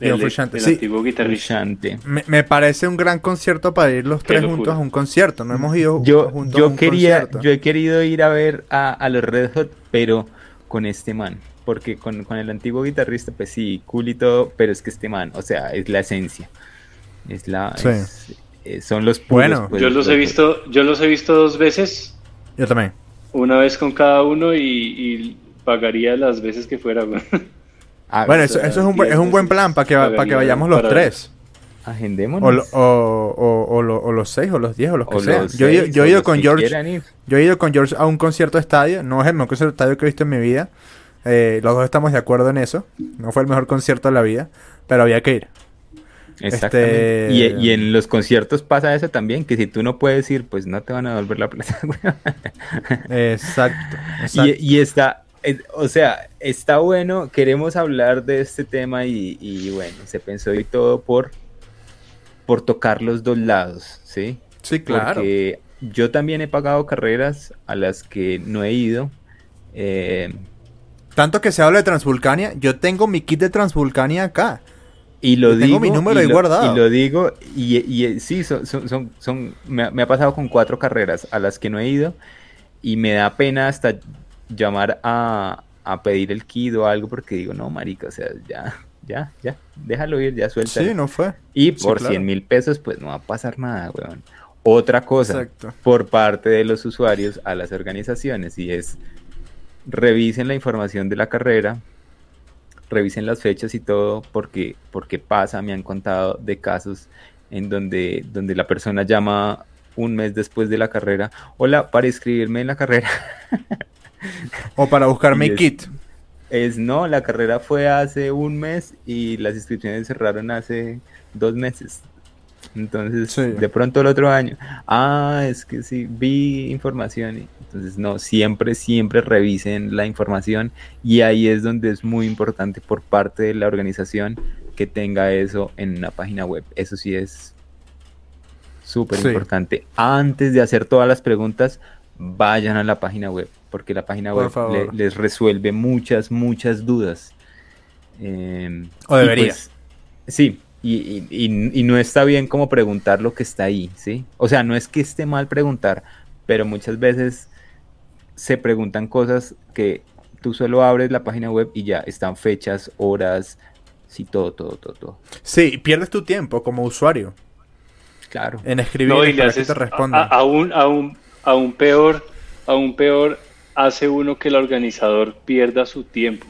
John Frusciante, sí. antiguo guitarrista. Me, parece un gran concierto para ir los tres juntos a un concierto. No hemos ido yo, juntos yo a un quería, concierto. Yo he querido ir a ver a, a, los Red Hot, pero con este man. Porque con, con, el antiguo guitarrista, pues sí, cool y todo, pero es que este man, o sea, es la esencia. Es la. Eh, son los puros, Bueno, pues, yo los he visto, yo los he visto dos veces. Yo también una vez con cada uno y, pagaría las veces que fuera. Ah, bueno, eso, es, un, es un buen plan para que, para que vayamos los tres. Agendémonos. O, o, o, los seis, o los diez, o los que sean. Yo, yo, he ido con George. Yo he ido con George a un concierto de estadio. No es el mejor concierto de estadio que he visto en mi vida. Eh, los dos estamos de acuerdo en eso. No fue el mejor concierto de la vida. Pero había que ir. Exactamente. Este, y, en los conciertos pasa eso también, que si tú no puedes ir, pues no te van a devolver la plata. exacto. Y, está, eh, o sea, está bueno, queremos hablar de este tema y, bueno, se pensó y todo por por tocar los dos lados, ¿sí? Sí, claro. Porque yo también he pagado carreras a las que no he ido. Eh, Tanto que se habla de Transvulcania, yo tengo mi kit de Transvulcania acá. y lo Tengo digo. mi número y ahí lo- guardado. Y lo digo, y, y, eh, sí, son, son, son, son- me, ha- me ha pasado con cuatro carreras a las que no he ido. Y me da pena hasta llamar a, a pedir el kit o algo porque digo, no, marica, o sea, ya, ya, ya, déjalo ir, ya suelta. Sí, no fue. Y Sí, por claro. 100 mil pesos, pues no va a pasar nada, weón. Otra cosa, Exacto. por parte de los usuarios a las organizaciones, y es revisen la información de la carrera, revisen las fechas y todo, porque, porque pasa, me han contado de casos en donde, donde la persona llama un mes después de la carrera, hola, para inscribirme en la carrera. O para buscar Y mi es- kit. Es no, la carrera fue hace un mes y las inscripciones cerraron hace dos meses. Entonces, Sí. de pronto el otro año, ah, es que sí, vi información. y- Entonces, no, siempre, siempre revisen la información y ahí es donde es muy importante por parte de la organización que tenga eso en una página web. Eso sí es súper Sí. importante. Antes de hacer todas las preguntas, vayan a la página web, porque la página web le- les resuelve muchas, muchas dudas. Eh, O debería. pues, sí, y, y- y- y no está bien como preguntar lo que está ahí, ¿sí? O sea, no es que esté mal preguntar, pero muchas veces se preguntan cosas que tú solo abres la página web y ya están fechas, horas, sí, todo, todo, todo, todo. Sí, pierdes tu tiempo como usuario Claro. en escribir No, y le para que te a- respondan. a- aún, aún, aún peor, aún peor hace uno que el organizador pierda su tiempo,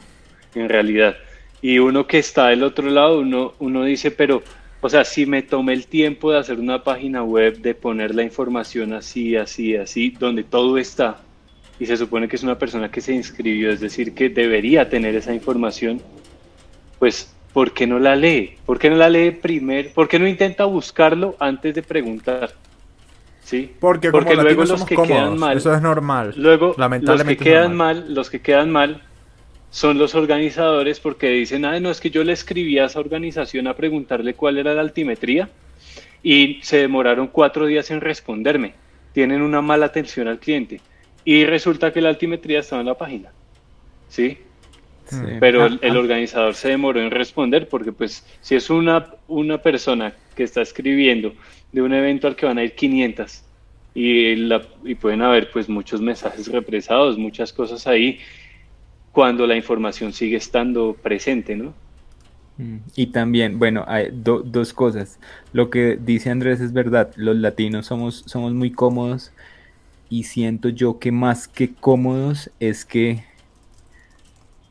en realidad. Y uno que está del otro lado, uno, uno dice, pero, o sea, si me tomé el tiempo de hacer una página web, de poner la información así, así, así, donde todo está, y se supone que es una persona que se inscribió, es decir, que debería tener esa información, pues, ¿por qué no la lee? ¿Por qué no la lee primero? ¿Por qué no intenta buscarlo antes de preguntar? ¿Sí? porque como porque luego los que cómodos, quedan mal, eso es normal. luego los que Lamentablemente quedan mal, los que quedan mal son los organizadores porque dicen, ah, no, es que yo le escribí a esa organización a preguntarle cuál era la altimetría y se demoraron cuatro días en responderme. Tienen una mala atención al cliente y resulta que la altimetría estaba en la página. ¿Sí? Sí. pero Ah, el, el ah, organizador se demoró en responder porque pues si es una, una persona que está escribiendo de un evento al que van a ir 500 y, la, y pueden haber pues muchos mensajes represados, muchas cosas ahí cuando la información sigue estando presente, ¿no? Mm, Y también, bueno, hay do- dos cosas. Lo que dice Andrés es verdad, los latinos somos, somos muy cómodos y siento yo que más que cómodos es que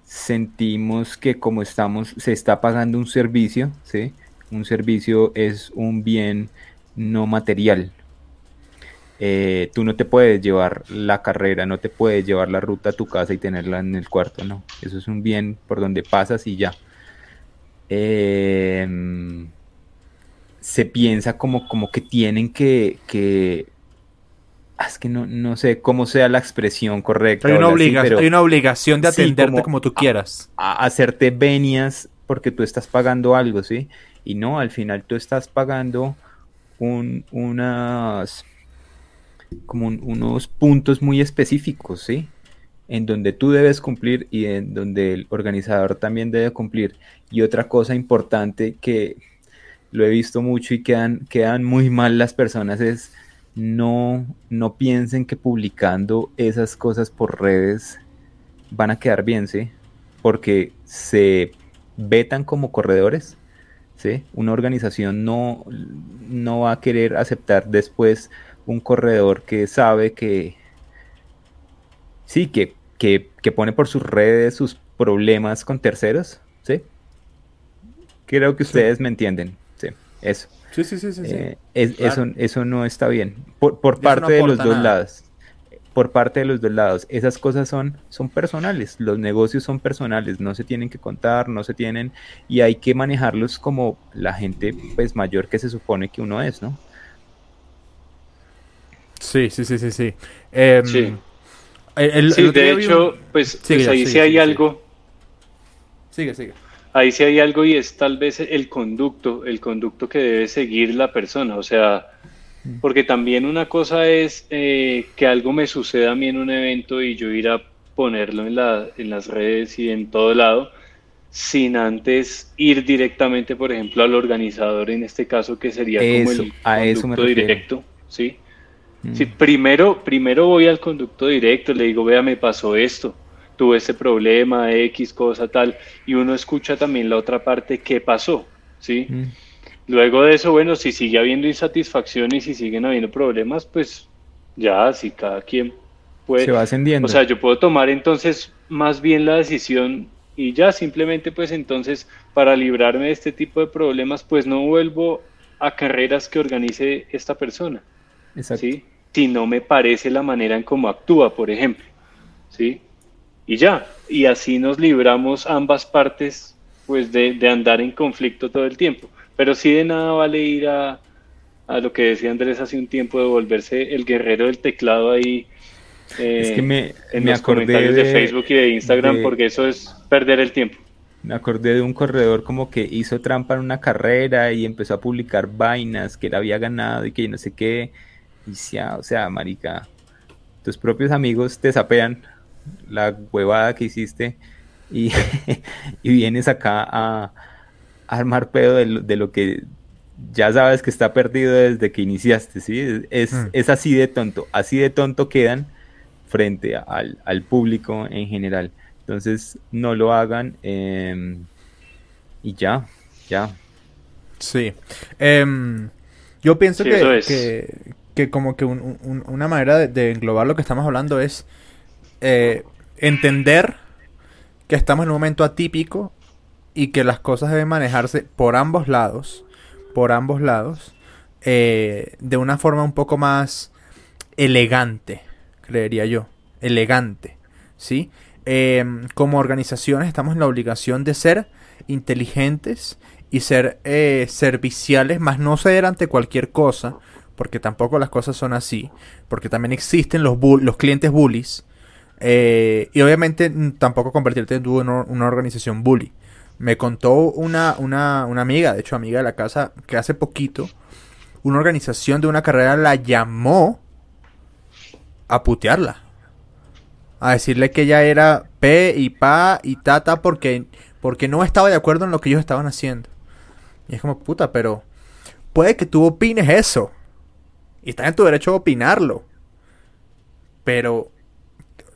sentimos que como estamos, se está pagando un servicio, ¿sí? Un servicio es un bien no material. Eh, tú no te puedes llevar la carrera, no te puedes llevar la ruta a tu casa y tenerla en el cuarto, no. Eso es un bien por donde pasas y ya. Eh, se piensa como, como que tienen que, que ah, es que no, no sé cómo sea la expresión correcta. Hay una, así, pero hay una obligación de Sí, atenderte como- como, tú quieras. a- hacerte venias porque tú estás pagando algo, ¿sí? Y no, al final tú estás pagando un, unas, como un- unos puntos muy específicos, ¿sí? En donde tú debes cumplir y en donde el organizador también debe cumplir. Y otra cosa importante que lo he visto mucho y quedan, quedan muy mal las personas es no, no piensen que publicando esas cosas por redes van a quedar bien, ¿sí? Porque se vetan como corredores, ¿sí? Una organización no, no va a querer aceptar después un corredor que sabe que, sí, que, que, que pone por sus redes sus problemas con terceros, ¿sí? Creo que Sí. ustedes me entienden, sí, eso. Sí, sí, sí, sí. Eh, es- claro. eso, eso no está bien. Por, por no parte de los dos lados. Por parte de los dos lados. Esas cosas son, son personales. Los negocios son personales. No se tienen que contar, no se tienen. Y hay que manejarlos como la gente pues mayor que se supone que uno es, ¿no? Sí, sí, sí, sí, sí. Em, Sí. el- de hecho, un- pues, Sigue, pues ahí sigue, sí hay algo. Sigue, sigue. ahí sí hay algo y es tal vez el conducto, el conducto que debe seguir la persona. O sea, mm. porque también una cosa es eh, que algo me suceda a mí en un evento y yo ir a ponerlo en, la, en las redes y en todo lado, sin antes ir directamente, por ejemplo, al organizador, en este caso, que sería como el a conducto directo. ¿sí? Mm. sí primero, primero voy al conducto directo, le digo, vea, me pasó esto tuve ese problema, X cosa tal, y uno escucha también la otra parte, ¿qué pasó? ¿Sí? Mm. Luego de eso, bueno, si sigue habiendo insatisfacciones y siguen habiendo problemas, pues ya, si cada quien puede... Se va ascendiendo. O sea, yo puedo tomar entonces más bien la decisión y ya simplemente pues entonces para librarme de este tipo de problemas, pues no vuelvo a carreras que organice esta persona. Exacto. ¿sí? Si no me parece la manera en cómo actúa, por ejemplo. ¿sí? y ya. Y así nos libramos ambas partes pues de, andar en conflicto todo el tiempo. Pero sí de nada vale ir a, a, lo que decía Andrés hace un tiempo de volverse el guerrero del teclado ahí es que me, en los comentarios de, Facebook y de Instagram porque eso es perder el tiempo. Me acordé de un corredor como que hizo trampa en una carrera y empezó a publicar vainas que él había ganado y que no sé qué. O sea, marica, tus propios amigos te sapean la huevada que hiciste y, vienes acá a, armar pedo de lo, que ya sabes que está perdido desde que iniciaste, ¿sí? Es, mm. es así de tonto, así de tonto quedan frente al, público en general. Entonces, no lo hagan em, y ya, ya. Sí. Em, yo pienso que, que, como que una manera de englobar lo que estamos hablando es eh, entender que estamos en un momento atípico y que las cosas deben manejarse por ambos lados, por ambos lados, eh, de una forma un poco más elegante, creería yo, elegante, ¿sí? Eh, como organizaciones estamos en la obligación de ser inteligentes y ser serviciales, más no ser ante cualquier cosa, porque tampoco las cosas son así, porque también existen los, clientes bullies, eh, y obviamente mm, tampoco convertirte en una, una organización bully. Me contó una, una, una amiga, de hecho amiga de la casa, que hace poquito una organización de una carrera la llamó a putearla. A decirle que ella era P y pa y tata porque, porque no estaba de acuerdo en lo que ellos estaban haciendo. Y es como, puta, pero puede que tú opines eso. Y estás en tu derecho a opinarlo. Pero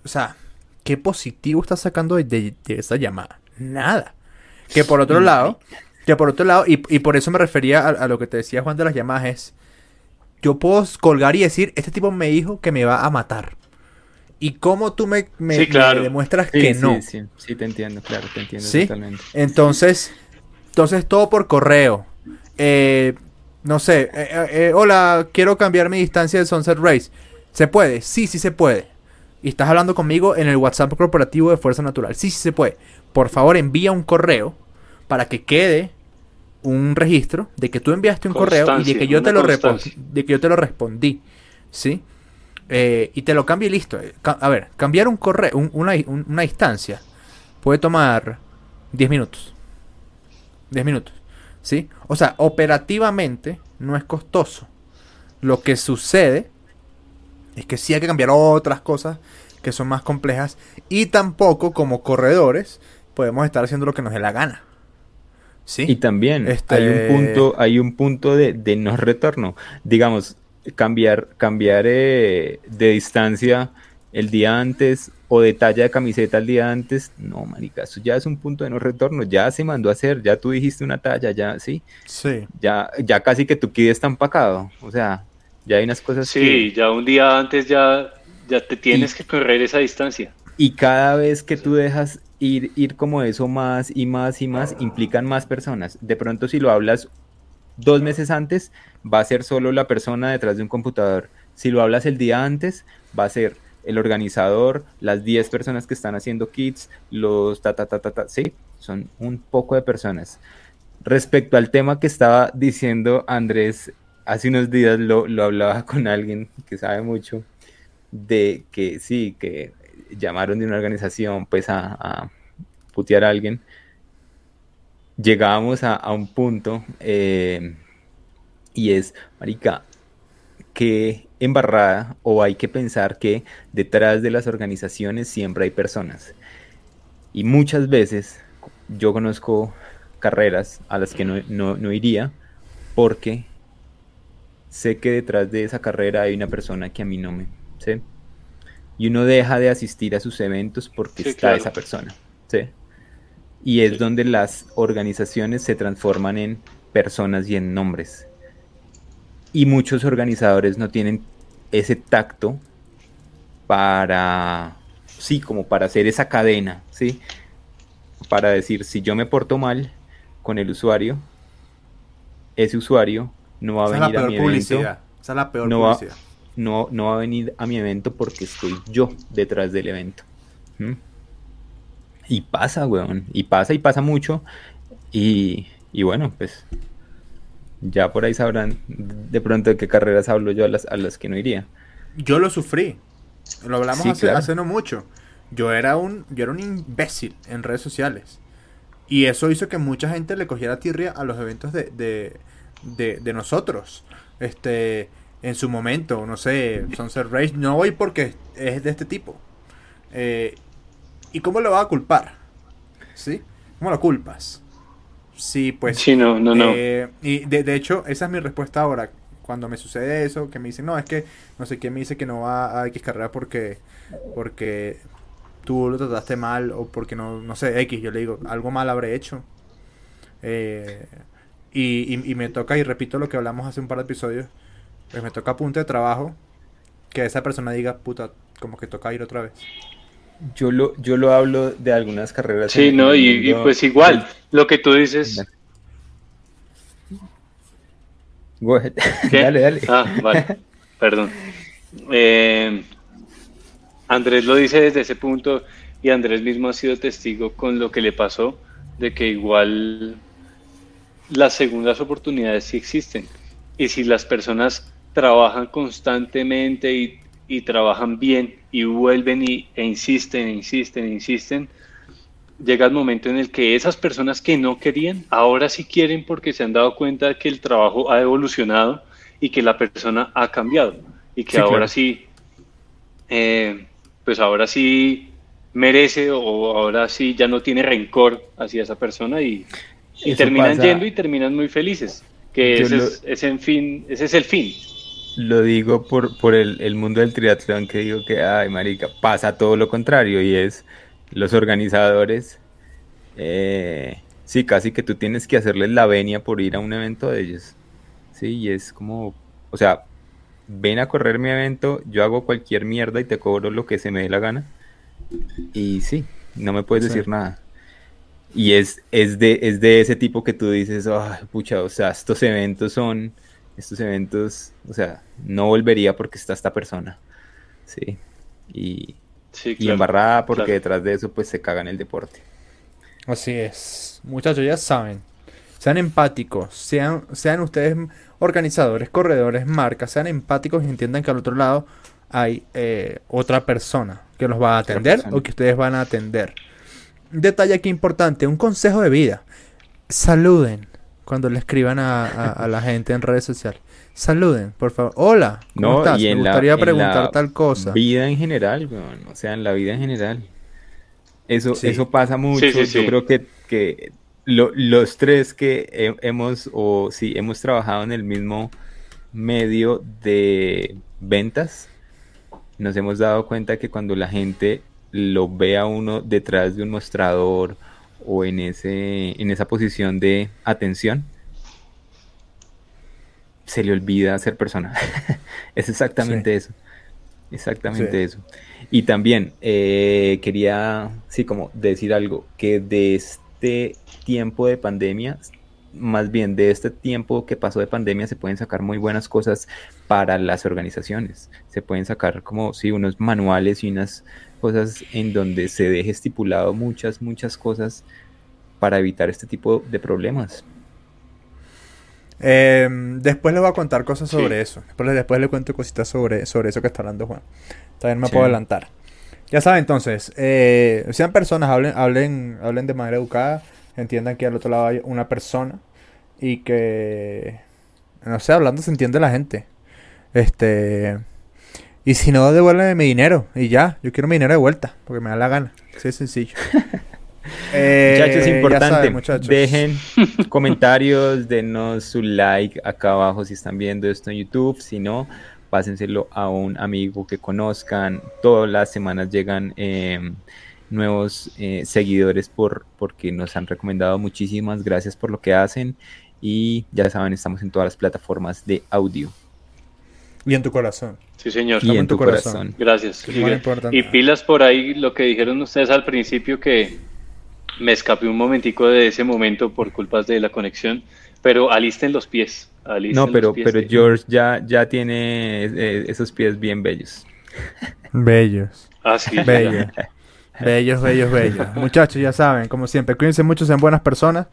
o sea, ¿qué positivo estás sacando de, esa llamada? Nada. Que por otro lado, que por otro lado, y, por eso me refería a, lo que te decía Juan de las llamadas, es, yo puedo colgar y decir, este tipo me dijo que me va a matar. ¿Y cómo tú me, me, demuestras que no? Sí, sí, sí, te entiendo, claro, te entiendo totalmente. Entonces, entonces todo por correo. Eh, no sé, eh, eh, hola, quiero cambiar mi distancia de Sunset Race. ¿Se puede? Sí, sí se puede y estás hablando conmigo en el WhatsApp corporativo de Fuerza Natural. Sí, sí se puede. Por favor, envía un correo para que quede un registro de que tú enviaste un correo y de que yo te lo de que yo te lo respondí, ¿sí? Eh, y te lo cambio y listo. A ver, cambiar un correo, una, una instancia puede tomar 10 minutos. 10 minutos, ¿sí? O sea, operativamente no es costoso. Lo que sucede es que sí hay que cambiar otras cosas que son más complejas y tampoco como corredores podemos estar haciendo lo que nos dé la gana. ¿Sí? Y también este hay un punto, hay un punto de, no retorno. Digamos, cambiar, cambiar eh, de distancia el día antes o de talla de camiseta el día antes, no, marica, eso ya es un punto de no retorno, ya se mandó a hacer, ya tú dijiste una talla, ya, sí, sí, ya, ya casi que tu kit está empacado, o sea, ya hay unas cosas Sí, ya un día antes ya, ya te tienes que correr esa distancia. Y cada vez que tú dejas ir, ir como eso más y más y más, implican más personas. De pronto si lo hablas dos meses antes, va a ser solo la persona detrás de un computador. Si lo hablas el día antes, va a ser el organizador, las 10 personas que están haciendo kits, los ta ta ta ta ta, sí, son un poco de personas. Respecto al tema que estaba diciendo Andrés hace unos días lo, hablaba con alguien que sabe mucho de que sí, que llamaron de una organización pues a, putear a alguien llegábamos a, un punto eh, y es, Marica, que embarrada o hay que pensar que detrás de las organizaciones siempre hay personas. Y muchas veces yo conozco carreras a las que no, iría porque sé que detrás de esa carrera hay una persona que a mí no me... ¿sí? Y uno deja de asistir a sus eventos porque está esa persona. ¿sí? Y es donde las organizaciones se transforman en personas y en nombres. Y muchos organizadores no tienen ese tacto para, sí, como para hacer esa cadena, ¿sí? Para decir, si yo me porto mal con el usuario, ese usuario no va a venir a mi evento. Esa es la peor no publicidad. Va, no, no, va a venir a mi evento porque estoy yo detrás del evento. Y pasa, weón. Y pasa y pasa mucho. Y, y bueno, pues ya por ahí sabrán de pronto de qué carreras hablo yo a las, a las que no iría. Yo lo sufrí. Lo hablamos hace, no mucho. Yo era un, yo era un imbécil en redes sociales. Y eso hizo que mucha gente le cogiera tirria a los eventos de, de, de, nosotros. Este, en su momento, no sé, Sunset Race. No voy porque es de este tipo. Eh, ¿Y cómo lo va a culpar? ¿Sí? ¿Cómo lo culpas? Sí, pues. Sí, no, no, no. Eh, y de, de, hecho, esa es mi respuesta ahora. Cuando me sucede eso, que me dicen, no, es que no sé quién me dice que no va a X carrera porque, porque tú lo trataste mal o porque no, no sé, X. Yo le digo, algo mal habré hecho. Eh, y, y, me toca, y repito lo que hablamos hace un par de episodios, pues me toca a punto de trabajo que esa persona diga, puta, como que toca ir otra vez. Yo lo, yo lo hablo de algunas carreras. Sí, no, y, pues igual, lo que tú dices. Go ahead. dale, dale. Ah, vale, perdón. Eh, Andrés lo dice desde ese punto y Andrés mismo ha sido testigo con lo que le pasó, de que igual las segundas oportunidades sí existen. Y si las personas trabajan constantemente y y trabajan bien y vuelven y, e insisten, insisten, insisten, llega el momento en el que esas personas que no querían, ahora sí quieren porque se han dado cuenta de que el trabajo ha evolucionado y que la persona ha cambiado. Y que ahora sí, eh, pues ahora sí merece o ahora sí ya no tiene rencor hacia esa persona y, terminan yendo y terminan muy felices, que ese, en fin, ese es el fin lo digo por, por el, mundo del triatlón que digo que, ay, marica, pasa todo lo contrario y es los organizadores, eh, sí, casi que tú tienes que hacerles la venia por ir a un evento de ellos, sí, y es como, o sea, ven a correr mi evento, yo hago cualquier mierda y te cobro lo que se me dé la gana, y sí, no me puedes decir nada. Y es, es, de, es de ese tipo que tú dices, ay, pucha, o sea, estos eventos son estos eventos, o sea, no volvería porque está esta persona, ¿sí? Y, y embarrada porque detrás de eso pues se caga en el deporte. Así es. Muchachos, ya saben. Sean empáticos, sean, sean ustedes organizadores, corredores, marcas, sean empáticos y entiendan que al otro lado hay eh, otra persona que los va a atender o que ustedes van a atender. detalle aquí importante, un consejo de vida. Saluden, cuando le escriban a, la gente en redes sociales. Saluden, por favor. Hola, ¿cómo estás? Me gustaría preguntar tal cosa. Vida en general, o sea, en la vida en general. Eso, eso pasa mucho. Yo creo que, que los tres que hemos, o sí, hemos trabajado en el mismo medio de ventas, nos hemos dado cuenta que cuando la gente lo ve a uno detrás de un mostrador o en, ese, en esa posición de atención, se le olvida ser persona. es exactamente eso. Exactamente eso. Y también eh, quería, sí, como decir algo, que de este tiempo de pandemia, más bien de este tiempo que pasó de pandemia, se pueden sacar muy buenas cosas para las organizaciones. Se pueden sacar como, sí, unos manuales y unas cosas en donde se deje estipulado muchas, muchas cosas para evitar este tipo de problemas. Em, después les voy a contar cosas sobre eso. Después, después le cuento cositas sobre, sobre eso que está hablando Juan. También me puedo adelantar. Ya saben, entonces, eh, sean personas, hablen, hablen, hablen de manera educada, entiendan que al otro lado hay una persona y que, no sé, hablando se entiende la gente. Este, y si no, devuélveme mi dinero y ya, yo quiero mi dinero de vuelta, porque me da la gana. Así de sencillo. Eh, muchachos, ya importante, saben, muchachos. dejen comentarios, denos su like acá abajo si están viendo esto en YouTube, si no, pásenselo a un amigo que conozcan. Todas las semanas llegan eh, nuevos eh, seguidores por, porque nos han recomendado muchísimas gracias por lo que hacen y ya saben, estamos en todas las plataformas de audio Y en tu corazón. Sí, señor. y en en tu corazón. corazón. Gracias. Y, pilas por ahí lo que dijeron ustedes al principio que me escapé un momentico de ese momento por culpas de la conexión, pero alisten los pies. alisten No, los pero, pies pero de- George ya, ya tiene eh, esos pies bien bellos. Bellos. Ah, sí, Bellos. bellos, bellos, bellos. Muchachos, ya saben, como siempre, cuídense mucho, sean buenas personas.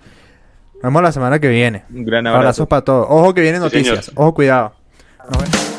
Nos vemos la semana que viene. Un gran abrazo. Abrazos para todos. Ojo que vienen Sí, señor. noticias. Ojo, cuidado. Nos vemos.